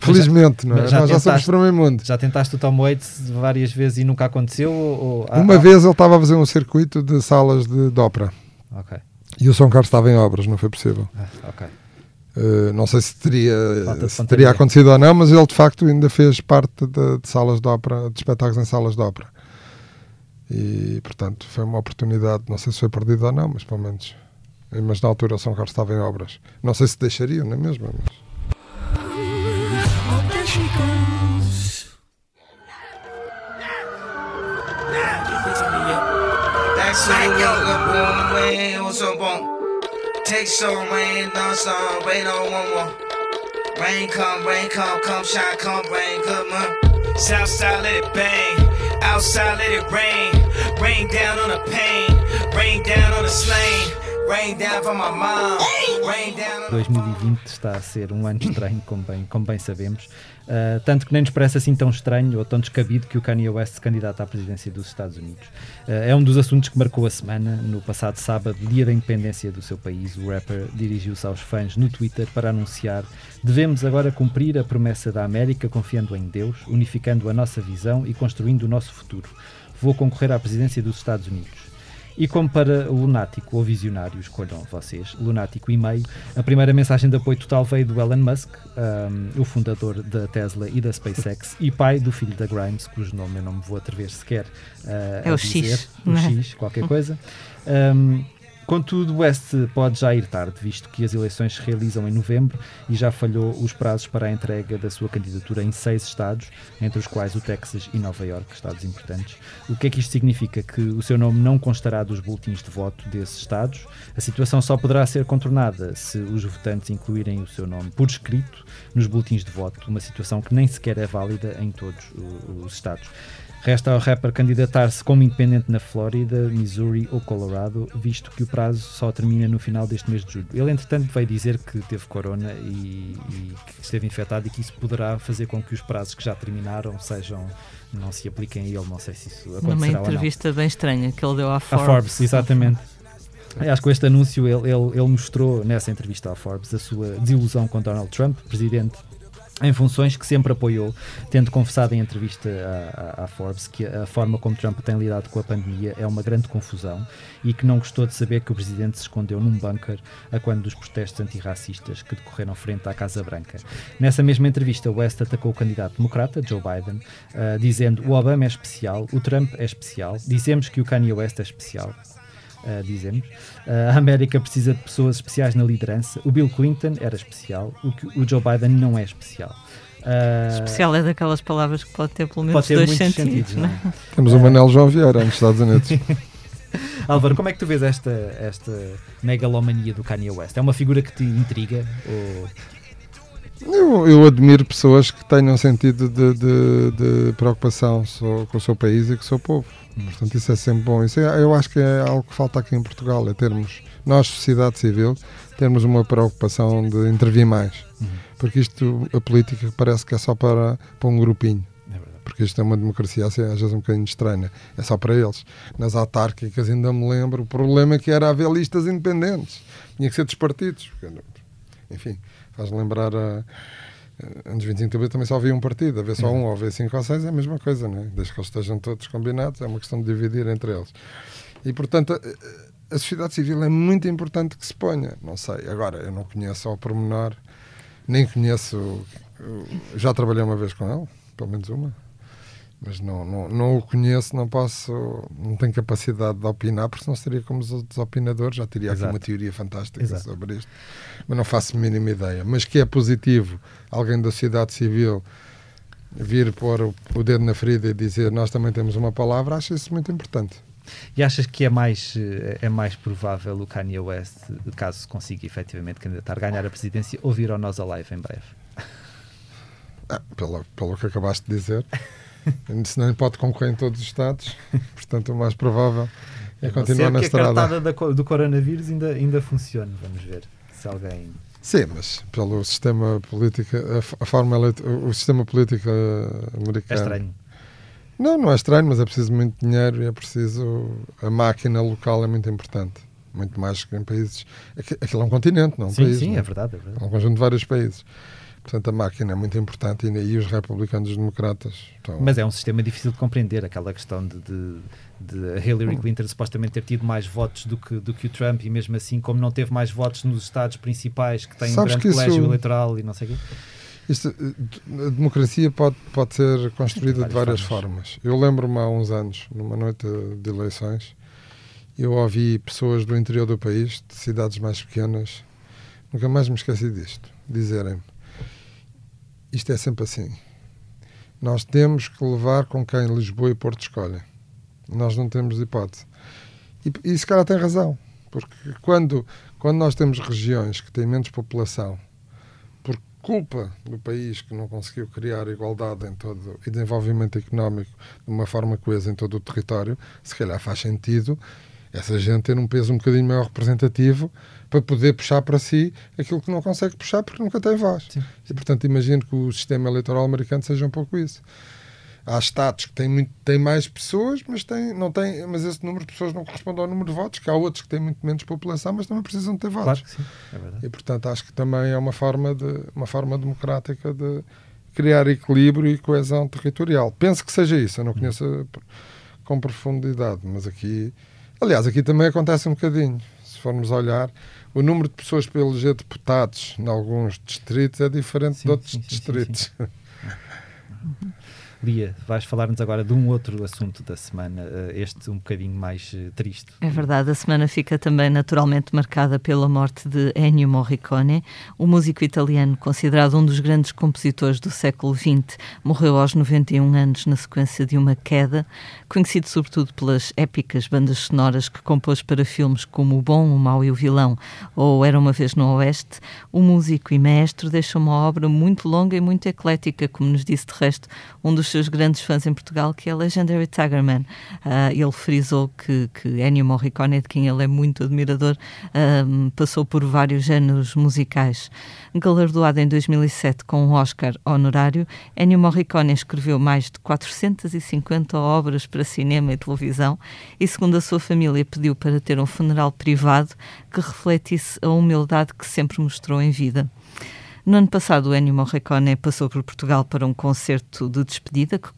Felizmente, não é? já Nós já somos tentaste- para o meio mundo. Já tentaste o Tom Waits várias vezes e nunca aconteceu? Ou, ou- ah, Uma ah, vez ele estava a fazer um circuito de salas de, de ópera. Ok. E o São Carlos estava em obras, não foi possível. Ah, ok. Uh, não sei se teria, se teria acontecido ou não, mas ele de facto ainda fez parte de, de salas de ópera, de espetáculos em salas de ópera. E portanto foi uma oportunidade, não sei se foi perdida ou não, mas pelo menos. Mas na altura o São Carlos estava em obras. Não sei se deixariam, não é mesmo? Mas... Some rain, on. Rain down rain down on the slain. Rain down for my mom, rain down on 2020 está a ser um ano estranho, como bem, como bem sabemos. Uh, tanto que nem nos parece assim tão estranho ou tão descabido que o Kanye West se candidata à presidência dos Estados Unidos. Uh, é um dos assuntos que marcou a semana. No passado sábado, dia da independência do seu país, o rapper dirigiu-se aos fãs no Twitter para anunciar: devemos agora cumprir a promessa da América confiando em Deus, unificando a nossa visão e construindo o nosso futuro. Vou concorrer à presidência dos Estados Unidos. E como para lunático ou visionário, escolham vocês, lunático e meio, a primeira mensagem de apoio total veio do Elon Musk, um, o fundador da Tesla e da SpaceX, e pai do filho da Grimes, cujo nome eu não me vou atrever sequer uh, É a o dizer, X, o é? X, qualquer coisa. Um, Contudo, West pode já ir tarde, visto que as eleições se realizam em novembro e já falhou os prazos para a entrega da sua candidatura em seis estados, entre os quais o Texas e Nova Iorque, estados importantes. O que é que isto significa? Que o seu nome não constará dos boletins de voto desses estados. A situação só poderá ser contornada se os votantes incluírem o seu nome por escrito nos boletins de voto, uma situação que nem sequer é válida em todos o- os estados. Resta ao rapper candidatar-se como independente na Flórida, Missouri ou Colorado, visto que o prazo só termina no final deste mês de julho. Ele, entretanto, veio dizer que teve corona e, e que esteve infectado e que isso poderá fazer com que os prazos que já terminaram sejam não se apliquem a ele. Não sei se isso acontecerá Numa ou não. entrevista bem estranha que ele deu à À Forbes. Forbes, exatamente. Acho que com este anúncio ele, ele, ele mostrou nessa entrevista à Forbes a sua desilusão com Donald Trump, presidente em funções que sempre apoiou, tendo confessado em entrevista à, à- Forbes que a forma como Trump tem lidado com a pandemia é uma grande confusão e que não gostou de saber que o presidente se escondeu num bunker a quando dos protestos antirracistas que decorreram frente à Casa Branca. Nessa mesma entrevista, West atacou o candidato democrata, Joe Biden, ah, dizendo o Obama é especial, o Trump é especial, dizemos que o Kanye West é especial. Uh, dizemos. Uh, a América precisa de pessoas especiais na liderança. O Bill Clinton era especial, o, que, o Joe Biden não é especial. Uh, Especial é daquelas palavras que pode ter pelo menos pode ter dois sentidos, sentidos. não é? não é? Temos o Manel João Vieira nos Estados Unidos. Álvaro, como é que tu vês esta, esta megalomania do Kanye West? É uma figura que te intriga? Ou... Eu, eu admiro pessoas que tenham sentido de, de- de preocupação com o seu país e com o seu povo. Portanto, isso é sempre bom. Isso é- eu acho que é algo que falta aqui em Portugal, é termos, nós, sociedade civil, termos uma preocupação de intervir mais. Porque isto, a política, parece que é só para, para um grupinho. É. Porque isto é uma democracia assim, às vezes um bocadinho estranha. É só para eles. Nas autárquicas ainda me lembro, o problema é que era haver listas independentes. Tinha que ser dos partidos. Porque, Enfim, faz lembrar a. Anos 25 de abril também só havia um partido, haver só um ou haver cinco ou seis é a mesma coisa, não é? Desde que eles estejam todos combinados, é uma questão de dividir entre eles. E portanto, a, a sociedade civil é muito importante que se ponha. Não sei, agora eu não conheço ao pormenor, nem conheço. Já trabalhei uma vez com ele, pelo menos uma, mas não, não, não o conheço, não posso, não tenho capacidade de opinar, porque senão seria como os outros opinadores, já teria aqui Exato. uma teoria fantástica Exato. sobre isto, mas não faço a mínima ideia. Mas que é positivo alguém da sociedade civil vir pôr o, dedo na ferida e dizer nós também temos uma palavra, acho isso muito importante. E achas que é mais, eh, é mais provável o Kanye West, caso consiga efetivamente candidatar, ganhar a presidência ou vir ao Nós Alive em breve? Ah, pelo, pelo que acabaste de dizer, senão pode concorrer em todos os estados, portanto o mais provável é continuar na a estrada. cartada da co- do coronavírus ainda, ainda funcione, vamos ver se alguém... Sim, mas pelo sistema político, a, a forma o sistema político eh, É americano. estranho. Não, não é estranho, mas é preciso muito dinheiro e é preciso. A máquina local é muito importante. Muito mais que em países. aqui- Aquilo é um continente, não é um Sim, país. sim, não é verdade, é verdade. É um conjunto de vários países. Portanto, a máquina é muito importante e aí os republicanos e os democratas estão... Mas é um sistema difícil de compreender, aquela questão de, de, de Hillary Clinton supostamente ter tido mais votos do que, do que o Trump e mesmo assim, como não teve mais votos nos estados principais que têm Sabes um grande que isso- colégio eleitoral e não sei o quê. Isto, eh, a democracia pode, pode ser construída Tem de várias várias formas. Eu lembro-me há uns anos, numa noite de eleições, eu ouvi pessoas do interior do país, de cidades mais pequenas, nunca mais me esqueci disto, dizerem-me: isto é sempre assim. Nós temos que levar com quem Lisboa e Porto escolhem. Nós não temos hipótese. E, e se calhar tem razão, porque quando, quando nós temos regiões que têm menos população por culpa do país que não conseguiu criar igualdade em todo e desenvolvimento económico de uma forma coesa em todo o território, se calhar faz sentido essa gente ter um peso um bocadinho maior representativo para poder puxar para si aquilo que não consegue puxar porque nunca tem voz. Sim. E portanto imagino que o sistema eleitoral americano seja um pouco isso. Há estados que têm, muito, têm mais pessoas, mas, têm, não têm, mas esse número de pessoas não corresponde ao número de votos, que há outros que têm muito menos população, mas também precisam de ter votos. Claro que sim, é verdade. E portanto acho que também é uma forma de uma forma democrática de criar equilíbrio e coesão territorial. Penso que seja isso, eu não conheço a- com profundidade, mas aqui, aliás, aqui também acontece um bocadinho. Se formos olhar, o número de pessoas para eleger deputados em alguns distritos é diferente Sim, de outros sim, sim, sim, distritos. Lia, vais falar-nos agora de um outro assunto da semana, eh, este um bocadinho mais eh, triste. É verdade, a semana fica também naturalmente marcada pela morte de Ennio Morricone, o músico italiano considerado um dos grandes compositores do século XX, morreu aos 91 anos na sequência de uma queda, conhecido sobretudo pelas épicas bandas sonoras que compôs para filmes como O Bom, o Mau e o Vilão ou Era uma Vez no Oeste, o músico e maestro deixa uma obra muito longa e muito eclética, como nos disse de resto um dos seus grandes fãs em Portugal, que é Legendary Tigerman. Ah, ele frisou que, que Ennio Morricone, de quem ele é muito admirador, ahm, passou por vários géneros musicais. Galardoado em 2007 com um Oscar honorário, Ennio Morricone escreveu mais de 450 obras para cinema e televisão e, segundo a sua família, pediu para ter um funeral privado que refletisse a humildade que sempre mostrou em vida. No ano passado, o Ennio Morricone passou por Portugal para um concerto de despedida que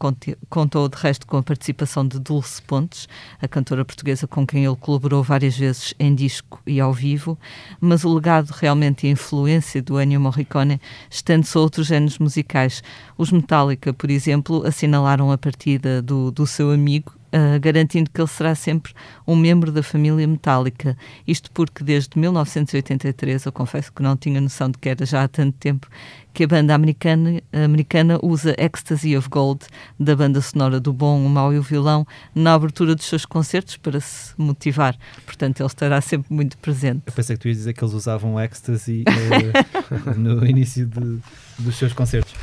contou, de resto, com a participação de Dulce Pontes, a cantora portuguesa com quem ele colaborou várias vezes em disco e ao vivo, mas o legado realmente e a influência do Ennio Morricone estende-se a outros géneros musicais. Os Metallica, por exemplo, assinalaram a partida do, do seu amigo Uh, garantindo que ele será sempre um membro da família metálica. Isto porque desde 1983, eu confesso que não tinha noção de que era já há tanto tempo, que a banda americana, americana usa Ecstasy of Gold, da banda sonora do Bom, o Mau e o Vilão, na abertura dos seus concertos para se motivar. Portanto, ele estará sempre muito presente. Eu pensei que tu ias dizer que eles usavam ecstasy eh, no início de- dos seus concertos.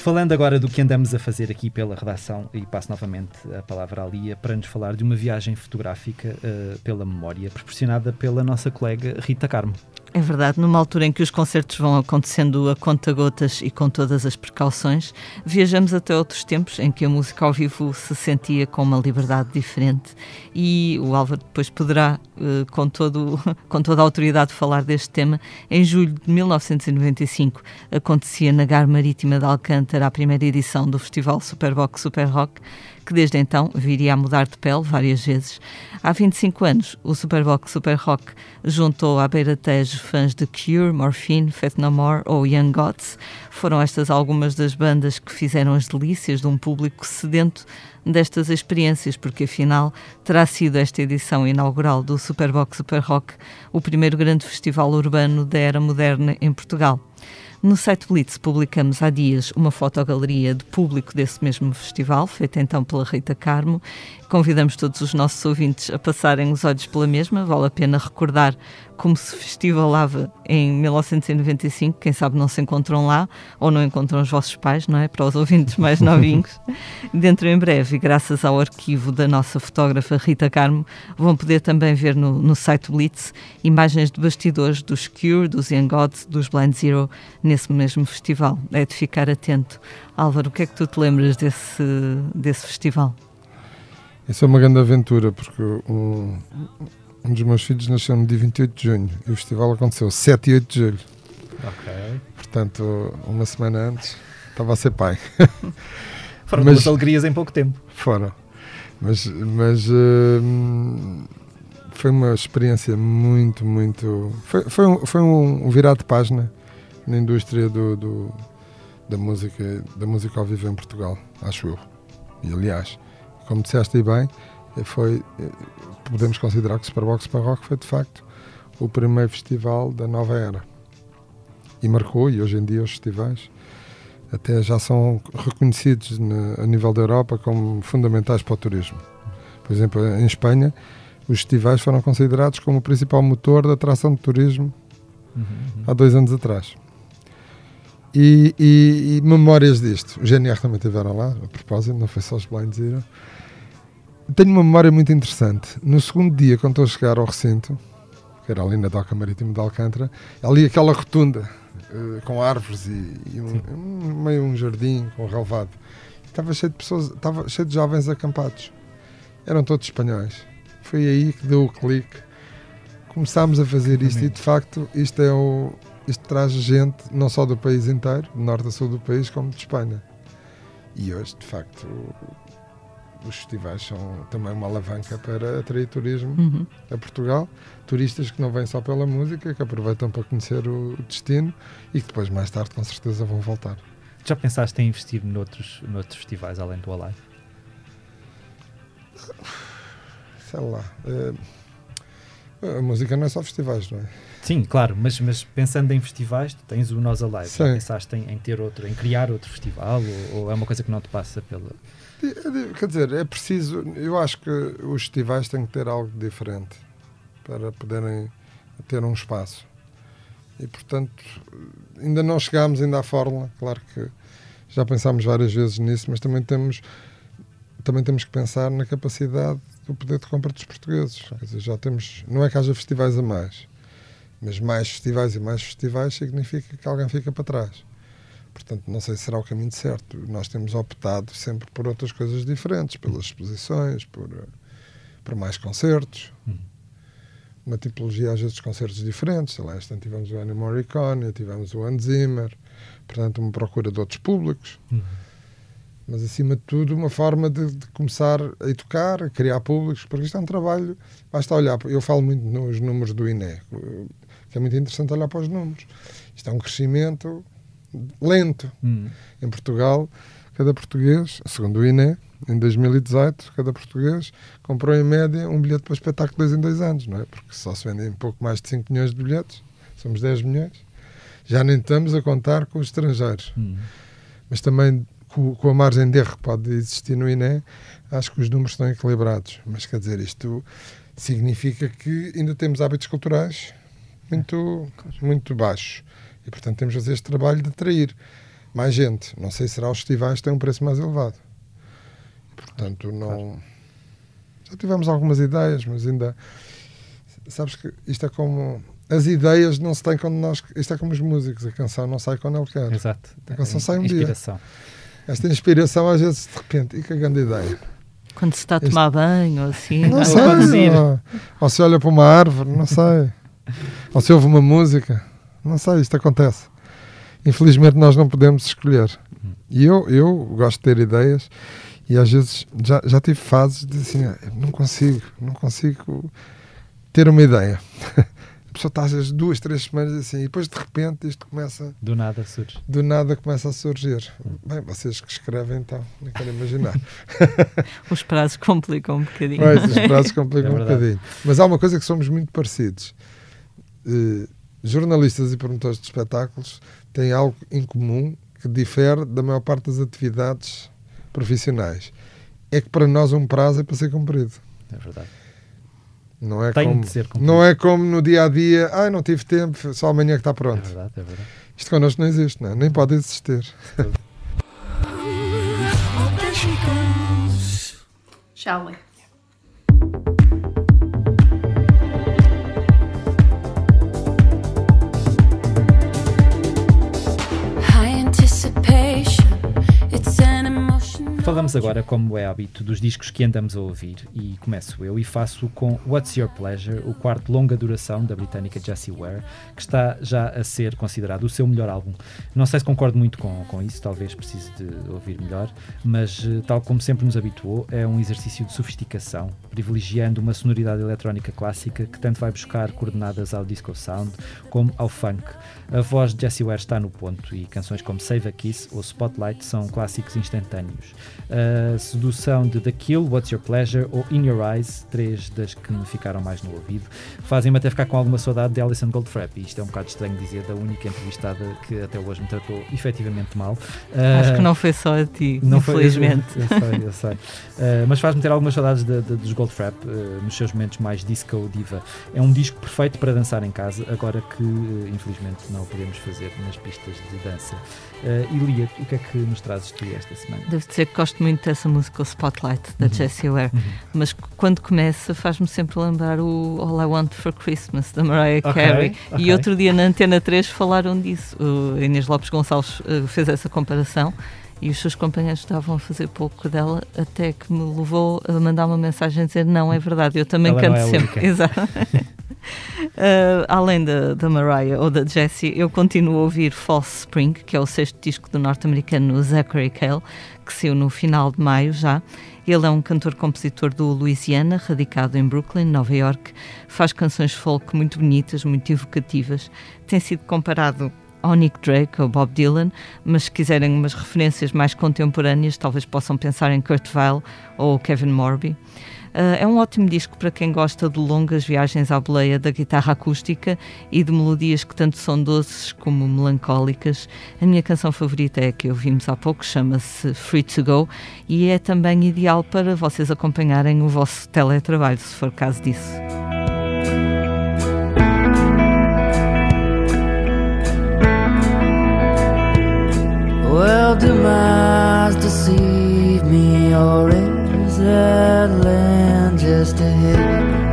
Falando agora do que andamos a fazer aqui pela redação, e passo novamente a palavra à Lia para nos falar de uma viagem fotográfica eh, pela memória proporcionada pela nossa colega Rita Carmo. É verdade, numa altura em que os concertos vão acontecendo a conta-gotas e com todas as precauções, viajamos até outros tempos em que a música ao vivo se sentia com uma liberdade diferente e o Álvaro depois poderá, eh, com, todo, com toda a autoridade, falar deste tema. Em julho de 1995 acontecia na Gar Marítima de Alcântara a primeira edição do Festival Superbox Super Rock, que desde então viria a mudar de pele várias vezes. Há 25 anos, o Superbox Super Rock juntou à beira Tejo fãs de Cure, Morphine, Faith No More ou Young Gods. Foram estas algumas das bandas que fizeram as delícias de um público sedento destas experiências, porque afinal terá sido esta edição inaugural do Superbox Super Rock o primeiro grande festival urbano da era moderna em Portugal. No site Blitz publicamos há dias uma fotogaleria de público desse mesmo festival, feita então pela Rita Carmo. Convidamos todos os nossos ouvintes a passarem os olhos pela mesma. Vale a pena recordar como se festivalava em 1995. Quem sabe não se encontram lá ou não encontram os vossos pais, não é? Para os ouvintes mais novinhos. Dentro em breve, e graças ao arquivo da nossa fotógrafa Rita Carmo, vão poder também ver no, no site Blitz imagens de bastidores dos Cure, dos Young Gods, dos Blind Zero nesse mesmo festival. É de ficar atento. Álvaro, o que é que tu te lembras desse, desse festival? Isso é uma grande aventura, porque um, um dos meus filhos nasceu no dia 28 de junho e o festival aconteceu 7 e 8 de julho. Ok. Portanto, uma semana antes estava a ser pai. Foram Mas- duas alegrias em pouco tempo. Fora. Mas, mas hum, foi uma experiência muito, muito. Foi, foi, um, foi um virado de página na indústria do, do- da, música, da música ao vivo em Portugal, acho eu. E aliás, como disseste aí bem, foi, podemos considerar que o Superbox para Rock foi de facto o primeiro festival da nova era. E marcou, e hoje em dia os festivais até já são reconhecidos na- a nível da Europa como fundamentais para o turismo. Por exemplo, em Espanha, os festivais foram considerados como o principal motor da atração de turismo Uhum, uhum. há dois anos atrás. E, e- e memórias disto. Os GNR também estiveram lá, a propósito, não foi só os Blind Zero. Tenho uma memória muito interessante. No segundo dia, quando estou a chegar ao recinto, que era ali na Doca Marítima de Alcântara, ali aquela rotunda eh, com árvores e, e um, um- meio um jardim com relevado. Estava cheio de pessoas, estava cheio de jovens acampados. Eram todos espanhóis. Foi aí que deu o clique. Começámos a fazer isto e de facto isto é o isto traz gente não só do país inteiro, de norte a sul do país, como de Espanha. E hoje, de facto, os festivais são também uma alavanca para atrair turismo Uhum. a Portugal, turistas que não vêm só pela música, que aproveitam para conhecer o destino e que depois, mais tarde, com certeza vão voltar. Já pensaste em investir noutros, noutros festivais além do Alive? Sei lá. eh, a música não é só festivais, não é? Sim, claro, mas, mas pensando em festivais, tu tens o Nós Alive. Já pensaste em, em ter outro, em criar outro festival ou, ou é uma coisa que não te passa pela. E- Quer dizer, é preciso. Eu acho que os festivais têm que ter algo diferente para poderem ter um espaço. E portanto, ainda não chegámos ainda à fórmula. Claro que já pensámos várias vezes nisso, mas também temos, também temos que pensar na capacidade do poder de compra dos portugueses. Quer dizer, já temos. Não é que haja festivais a mais, mas mais festivais e mais festivais significa que alguém fica para trás. Portanto, não sei se será o caminho certo. Nós temos optado sempre por outras coisas diferentes, pelas exposições, por, eh, por mais concertos. Uhum. Uma tipologia, às vezes, de concertos diferentes. Sei lá, este ano tivemos o Ennio Morricone, tivemos o Hans Zimmer. Portanto, uma procura de outros públicos. Uhum. Mas, acima de tudo, uma forma de, de começar a educar, a criar públicos, porque isto é um trabalho. Basta olhar. Eu falo muito nos números do INE, que é muito interessante olhar para os números. Isto é um crescimento lento. Hum. Em Portugal, cada português, segundo o INE, em 2018, cada português comprou em média um bilhete para espetáculo dois em dois anos, não é? Porque só se vendem pouco mais de 5 milhões de bilhetes, somos 10 milhões. Já nem estamos a contar com os estrangeiros. Hum. Mas também com, com a margem de erro que pode existir no INE, acho que os números estão equilibrados. Mas quer dizer, isto significa que ainda temos hábitos culturais muito, muito baixos. E portanto temos de fazer este trabalho de atrair mais gente. Não sei se será os festivais que têm um preço mais elevado. E, portanto, não. Já tivemos algumas ideias, mas ainda. Sabes que isto é como. As ideias não se têm quando nós. Isto é como os músicos, a canção não sai quando ele quer. Exato. A canção sai um dia. Inspiração. Esta inspiração às vezes de repente, e que grande ideia. Quando se está a tomar banho ou assim. Não ou sei, ou, ou se olha para uma árvore, não sei. Ou se ouve uma música, não sei, isto acontece. Infelizmente nós não podemos escolher. E eu, eu gosto de ter ideias e às vezes já, já tive fases de assim, "Ah, não consigo, não consigo ter uma ideia. A pessoa está às vezes duas, três semanas assim, e depois de repente isto começa, Do nada surge. do nada começa a surgir. Bem, vocês que escrevem então, nem quero imaginar. Os prazos complicam um bocadinho. Pois, os prazos complicam É um bocadinho. Mas há uma coisa que somos muito parecidos. Eh, jornalistas e promotores de espetáculos têm algo em comum que difere da maior parte das atividades profissionais. É que para nós um prazo é para ser cumprido. É verdade. Não é, Tem como, de ser cumprido. não é como no dia a dia, ah, não tive tempo, só amanhã que está É pronto. verdade, é verdade. Isto connosco não existe, não é? nem pode existir. Shall we? Falamos agora, como é hábito, dos discos que andamos a ouvir e começo eu e faço com What's Your Pleasure, o quarto longa duração da britânica Jessie Ware, que está já a ser considerado o seu melhor álbum. Não sei se concordo muito com, com isso, talvez precise de ouvir melhor, mas eh, tal como sempre nos habituou, é um exercício de sofisticação, privilegiando uma sonoridade eletrónica clássica que tanto vai buscar coordenadas ao disco sound como ao funk. A voz de Jessie Ware está no ponto e canções como Save a Kiss ou Spotlight são clássicos instantâneos. A sedução de The Kill, What's Your Pleasure ou In Your Eyes, três das que me ficaram mais no ouvido, fazem-me até ficar com alguma saudade de Alison Goldfrapp. E isto é um bocado estranho dizer da única entrevistada que até hoje me tratou efetivamente mal. Acho que não foi só a ti, não infelizmente. Foi, eu, eu sei, eu sei. Uh, mas faz-me ter algumas saudades de, de, dos Goldfrapp uh, nos seus momentos mais disco diva. É um disco perfeito para dançar em casa, agora que uh, infelizmente não o podemos fazer nas pistas de dança. Uh, Ilia, o que é que nos trazes tu esta semana? Devo dizer que gosto muito dessa música, o Spotlight, da uhum. Jessie Ware, uhum. mas quando começa faz-me sempre lembrar o All I Want for Christmas, da Mariah okay, Carey. Okay. E outro dia na Antena 3 falaram disso. O Inês Lopes Gonçalves uh, fez essa comparação e os seus companheiros estavam a fazer pouco dela, até que me levou a mandar uma mensagem a dizer: Não, é verdade, eu também Ela canto é sempre. Exato. Uh, além da, da Mariah ou da Jessie, eu continuo a ouvir False Spring, que é o sexto disco do norte-americano Zachary Cale, que saiu no final de maio já. Ele é um cantor-compositor do Louisiana, radicado em Brooklyn, Nova York. Faz canções folk muito bonitas, muito evocativas. Tem sido comparado ao Nick Drake ou Bob Dylan, mas se quiserem umas referências mais contemporâneas, talvez possam pensar em Kurt Weill ou Kevin Morby. Uh, é um ótimo disco para quem gosta de longas viagens à boleia da guitarra acústica e de melodias que tanto são doces como melancólicas. A minha canção favorita é a que ouvimos há pouco, chama-se Free to Go e é também ideal para vocês acompanharem o vosso teletrabalho, se for caso disso. Well, deceive me already that land just ahead.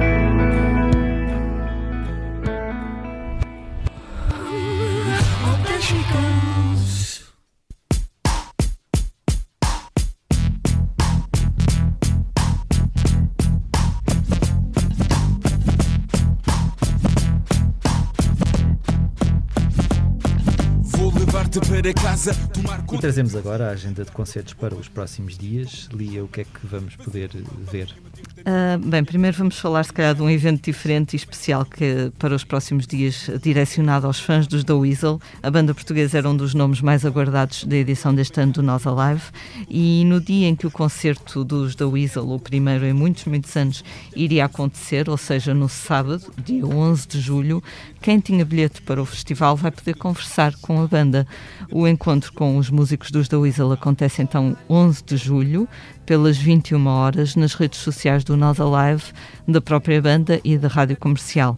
Para casa, tomar conta. E trazemos agora a agenda de concertos para os próximos dias. Lia, o que é que vamos poder ver? Uh, bem, primeiro vamos falar, se calhar, de um evento diferente e especial que para os próximos dias, direcionado aos fãs dos The Weasel. A banda portuguesa era um dos nomes mais aguardados da edição deste ano do Nós Alive. E no dia em que o concerto dos The Weasel, o primeiro em muitos, muitos anos, iria acontecer, ou seja, no sábado, dia 11 de julho, quem tinha bilhete para o festival vai poder conversar com a banda. O encontro com os músicos dos The Weasel acontece então 11 de julho, pelas 21 horas nas redes sociais do Nós Alive, da própria banda e da rádio comercial.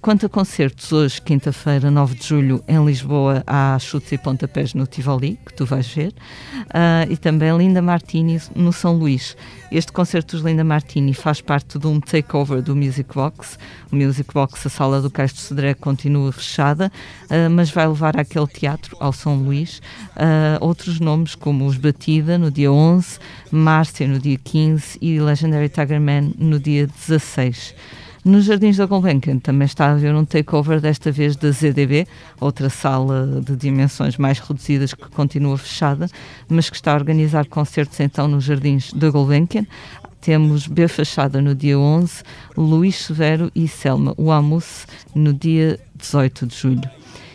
Quanto a concertos, hoje, quinta-feira, 9 de julho, em Lisboa, há chutes e pontapés no Tivoli, que tu vais ver, uh, e também Linda Martini no São Luís. Este concerto dos Linda Martini faz parte de um takeover do Music Box. O Music Box, a sala do Cais de Sodré, continua fechada, uh, mas vai levar aquele teatro ao São Luís uh, outros nomes como os Batida, no dia 11, Márcia, no dia 15 e Legendary Tiger Man, no dia 16. Nos Jardins da Gulbenkian também está a haver um takeover, desta vez da ZDB, outra sala de dimensões mais reduzidas que continua fechada, mas que está a organizar concertos então nos Jardins da Gulbenkian. Temos B Fachada no dia 11, Luís Severo e Selma Wamus no dia 18 de julho.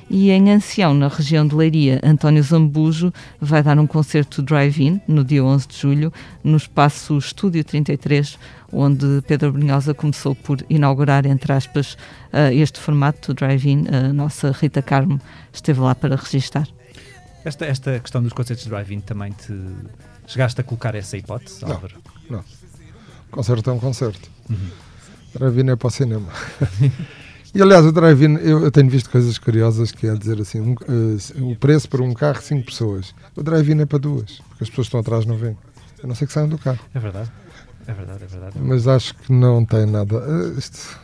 E em Ancião, na região de Leiria, António Zambujo vai dar um concerto drive-in no dia 11 de julho, no espaço Estúdio 33, onde Pedro Brunhosa começou por inaugurar, entre aspas, uh, este formato do drive-in. A nossa Rita Carmo esteve lá para registar. Esta, esta questão dos concertos drive-in também te chegaste a colocar essa hipótese, Álvaro? Não, não. Concerto é um concerto. Uhum. Drive-in é para o cinema. E aliás, o drive-in, eu, eu, tenho visto coisas curiosas que é dizer assim: um, uh, o preço para um carro, 5 pessoas. O drive-in é para duas, porque as pessoas que estão atrás não vêm. A não ser que saiam do carro. É verdade. É verdade, é verdade. Mas acho que não tem nada. Uh, isto,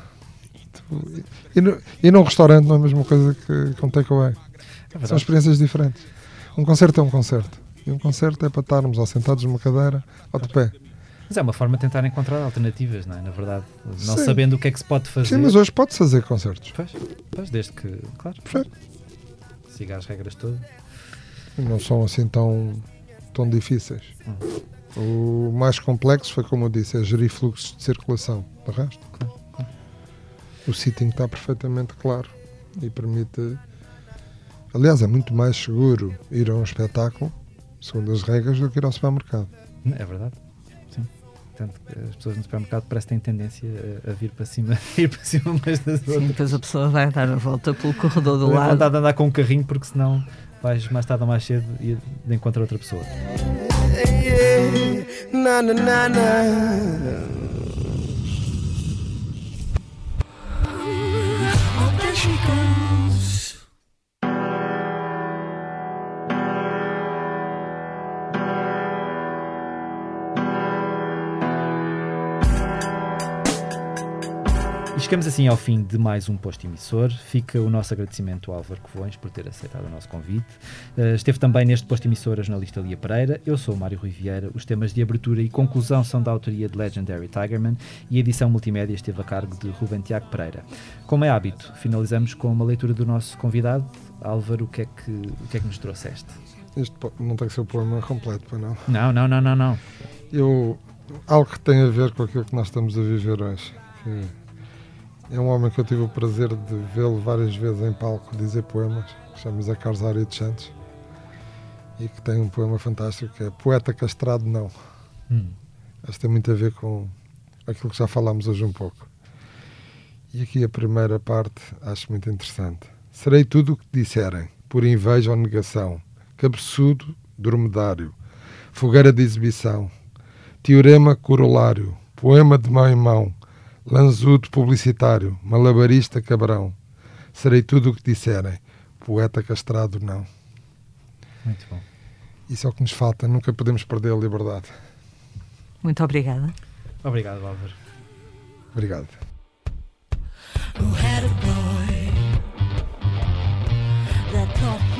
isto, e, no, e num restaurante não é a mesma coisa que, que um takeaway. É São experiências diferentes. Um concerto é um concerto. E um concerto é para estarmos ou sentados numa cadeira ou de pé. Mas é uma forma de tentar encontrar alternativas, não é? Na verdade, não Sim. sabendo o que é que se pode fazer. Sim, mas hoje pode fazer concertos. Pois, pois, desde que, claro, Perfeito. siga as regras todas. Não são assim tão, tão difíceis. O mais complexo foi, como eu disse, é gerir fluxos de circulação. De resto, Claro, claro. o sitting está perfeitamente claro e permite. Aliás, é muito mais seguro ir a um espetáculo, segundo as regras, do que ir ao supermercado. É verdade. Sim. Tanto que as pessoas no supermercado parece que têm tendência a, a vir para cima, ir para cima umas das Sim, outras. depois a pessoa vai dar a volta pelo corredor do lado. vontade de andar com um carrinho porque senão vais mais tarde ou mais cedo e de encontrar outra pessoa. Yeah, na na na na. Chegamos assim ao fim de mais um posto emissor. Fica o nosso agradecimento ao Álvaro Covões por ter aceitado o nosso convite. Uh, esteve também neste posto emissor a jornalista Lia Pereira. Eu sou o Mário Rui Vieira. Os temas de abertura e conclusão são da autoria de Legendary Tigerman e a edição multimédia esteve a cargo de Ruben Tiago Pereira. Como é hábito, finalizamos com uma leitura do nosso convidado. Álvaro, o que é que, o que, é que nos trouxeste? Isto po- não tem que ser o poema completo, para não. Não, não, não, não, não. Eu, algo que tem a ver com aquilo que nós estamos a viver hoje. que é um homem que eu tive o prazer de vê-lo várias vezes em palco dizer poemas, que chama Zé Carlos Ari de Santos, e que tem um poema fantástico que é Poeta Castrado Não. Hum. Acho que tem muito a ver com aquilo que já falámos hoje um pouco. E aqui a primeira parte acho muito interessante. Serei tudo o que disserem, por inveja ou negação, cabeçudo, dromedário, fogueira de exibição, teorema corolário, poema de mão em mão, lanzudo publicitário, malabarista cabrão. Serei tudo o que disserem, poeta castrado não. Muito bom. Isso é o que nos falta, nunca podemos perder a liberdade. Muito obrigada. Obrigado, Álvaro. Obrigado. Who had a boy that thought